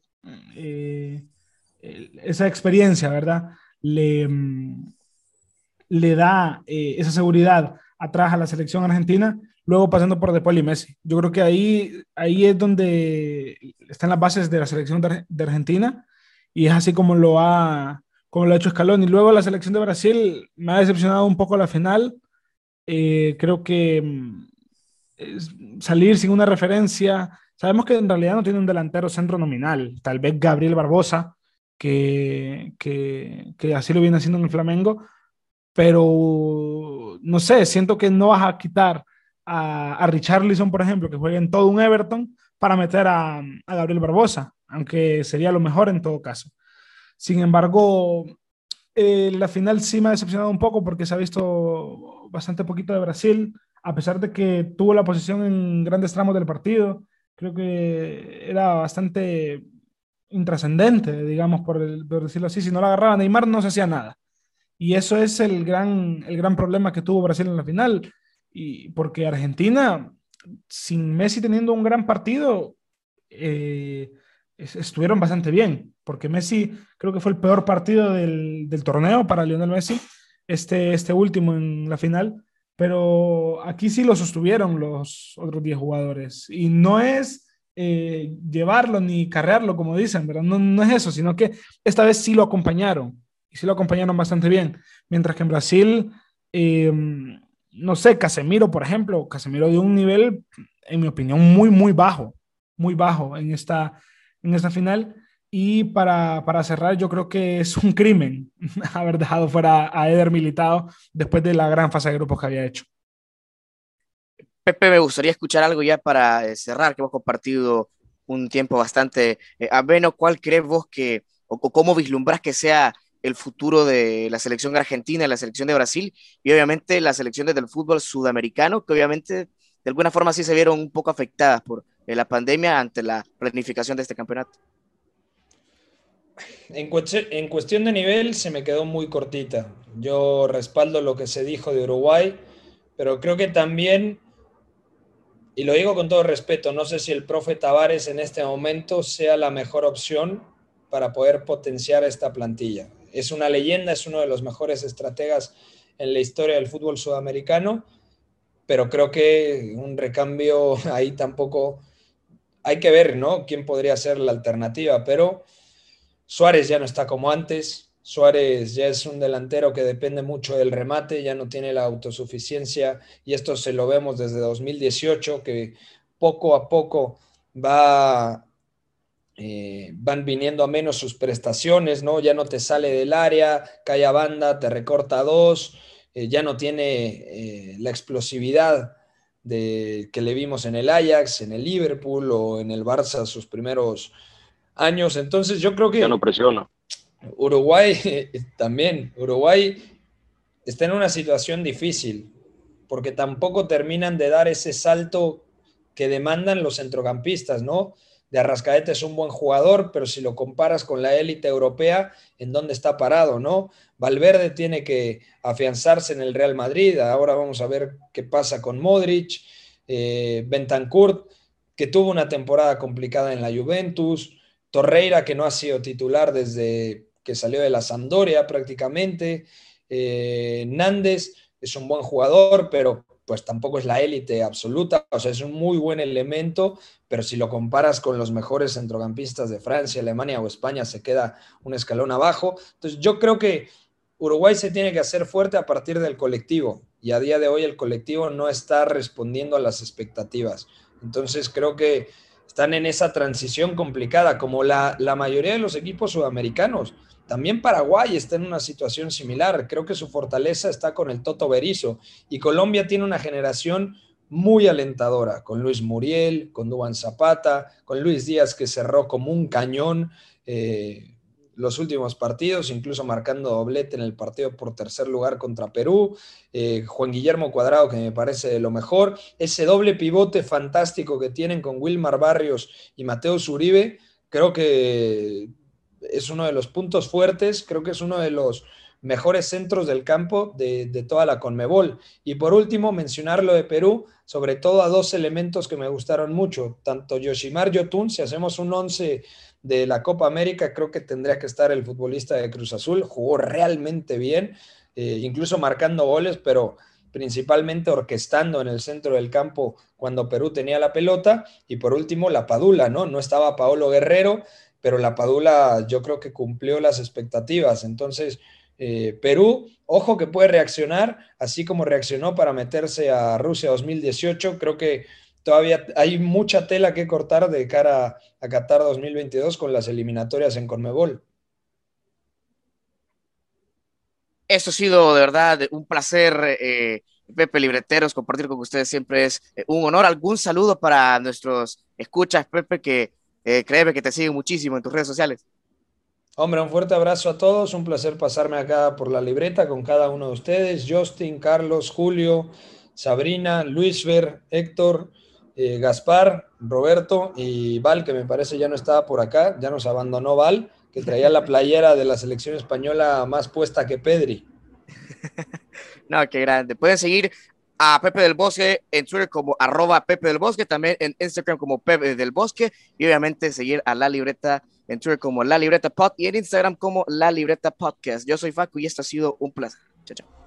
esa experiencia, ¿verdad? Le, le da eh, esa seguridad atrás a la selección argentina, luego pasando por De Paul y Messi. Yo creo que ahí, ahí es donde están las bases de la selección de, Argentina y es así como lo ha, como lo ha hecho Scaloni. Luego la selección de Brasil me ha decepcionado un poco la final. Eh, creo que mm, salir sin una referencia. Sabemos que en realidad no tiene un delantero centro nominal, tal vez Gabriel Barbosa, que, que, que así lo viene haciendo en el Flamengo, pero no sé, siento que no vas a quitar a, a Richarlison, por ejemplo, que juegue en todo un Everton, para meter a, a, Gabriel Barbosa, aunque sería lo mejor en todo caso. Sin embargo, eh, la final sí me ha decepcionado un poco porque se ha visto bastante poquito de Brasil, a pesar de que tuvo la posición en grandes tramos del partido. Creo que era bastante intrascendente, digamos, por, por decirlo así. Si no la agarraba Neymar, no se hacía nada. Y eso es el gran, el gran problema que tuvo Brasil en la final. Y porque Argentina, sin Messi teniendo un gran partido, eh, estuvieron bastante bien. Porque Messi creo que fue el peor partido del, del, torneo para Lionel Messi, este, este último en la final. Pero aquí sí lo sostuvieron los otros 10 jugadores. Y no es eh, llevarlo ni carrearlo, como dicen, ¿verdad? No, no es eso, sino que esta vez sí lo acompañaron y sí lo acompañaron bastante bien. Mientras que en Brasil, em, no sé, Casemiro, por ejemplo, Casemiro dio un nivel, en mi opinión, muy, muy bajo, muy bajo en esta, en esta final. Y para, para cerrar, yo creo que es un crimen haber dejado fuera a Eder Militado después de la gran fase de grupos que había hecho. Pepe, me gustaría escuchar algo ya para eh, cerrar, que hemos compartido un tiempo bastante eh, ameno. ¿Cuál crees vos que, o, cómo vislumbras que sea el futuro de la selección argentina, la selección de Brasil y obviamente las selecciones del fútbol sudamericano, que obviamente de alguna forma sí se vieron un poco afectadas por eh, la pandemia ante la planificación de este campeonato? En, en cuestión de nivel se me quedó muy cortita. Yo respaldo lo que se dijo de Uruguay, pero creo que también y lo digo con todo respeto, no sé si el profe Tavares en este momento sea la mejor opción para poder potenciar esta plantilla. Es una leyenda, es uno de los mejores estrategas en la historia del fútbol sudamericano, pero creo que un recambio ahí tampoco hay que ver, ¿no? ¿Quién podría ser la alternativa? Pero Suárez ya no está como antes, Suárez ya es un delantero que depende mucho del remate, ya no tiene la autosuficiencia y esto se lo vemos desde 2018, que poco a poco va, eh, van viniendo a menos sus prestaciones, ¿no? Ya no te sale del área, cae a banda, te recorta dos, eh, ya no tiene eh, la explosividad de, que le vimos en el Ajax, en el Liverpool o en el Barça sus primeros años. Entonces yo creo que... Ya no presiona Uruguay también, Uruguay está en una situación difícil porque tampoco terminan de dar ese salto que demandan los centrocampistas, ¿no? De Arrascaete es un buen jugador, pero si lo comparas con la élite europea, ¿en dónde está parado, no? Valverde tiene que afianzarse en el Real Madrid, ahora vamos a ver qué pasa con Modric, eh, Bentancur, que tuvo una temporada complicada en la Juventus, Torreira, que no ha sido titular desde que salió de la Sampdoria prácticamente. Eh, Nández es un buen jugador, pero pues tampoco es la élite absoluta, o sea, es un muy buen elemento, pero si lo comparas con los mejores centrocampistas de Francia, Alemania o España, se queda un escalón abajo. Entonces yo creo que Uruguay se tiene que hacer fuerte a partir del colectivo y a día de hoy el colectivo no está respondiendo a las expectativas. Entonces creo que están en esa transición complicada, como la, la mayoría de los equipos sudamericanos. También Paraguay está en una situación similar. Creo que su fortaleza está con el Toto Berizo. Y Colombia tiene una generación muy alentadora, con Luis Muriel, con Duan Zapata, con Luis Díaz que cerró como un cañón eh, los últimos partidos, incluso marcando doblete en el partido por tercer lugar contra Perú. Eh, Juan Guillermo Cuadrado, que me parece de lo mejor. Ese doble pivote fantástico que tienen con Wilmar Barrios y Mateo Zuribe, creo que es uno de los puntos fuertes, creo que es uno de los mejores centros del campo de, toda la Conmebol. Y por último, mencionar lo de Perú, sobre todo a dos elementos que me gustaron mucho, tanto Yoshimar Yotun, si hacemos un 11 de la Copa América, creo que tendría que estar el futbolista de Cruz Azul, jugó realmente bien, eh, incluso marcando goles, pero principalmente orquestando en el centro del campo cuando Perú tenía la pelota. Y por último, la Padula, ¿no? No estaba Paolo Guerrero, pero la Padula yo creo que cumplió las expectativas. Entonces, eh, Perú, ojo que puede reaccionar, así como reaccionó para meterse a Rusia 2018. Creo que todavía hay mucha tela que cortar de cara a Qatar 2022 con las eliminatorias en Conmebol. Esto ha sido de verdad un placer, eh, Pepe Libreteros, compartir con ustedes siempre es eh, un honor. ¿Algún saludo para nuestros escuchas, Pepe, que eh, créeme que te sigue muchísimo en tus redes sociales. Hombre, un fuerte abrazo a todos, un placer pasarme acá por la libreta con cada uno de ustedes, Justin, Carlos, Julio, Sabrina, Luisfer, Héctor, eh, Gaspar, Roberto y Val, que me parece ya no estaba por acá, ya nos abandonó Val, que traía la playera de la selección española más puesta que Pedri. no, qué grande. Pueden seguir a Pepe del Bosque en Twitter como arroba Pepe del Bosque, también en Instagram como Pepe del Bosque y obviamente seguir a La Libreta en Twitter como La Libreta Pod y en Instagram como La Libreta Podcast. Yo soy Facu y esto ha sido un placer. Chao, chao.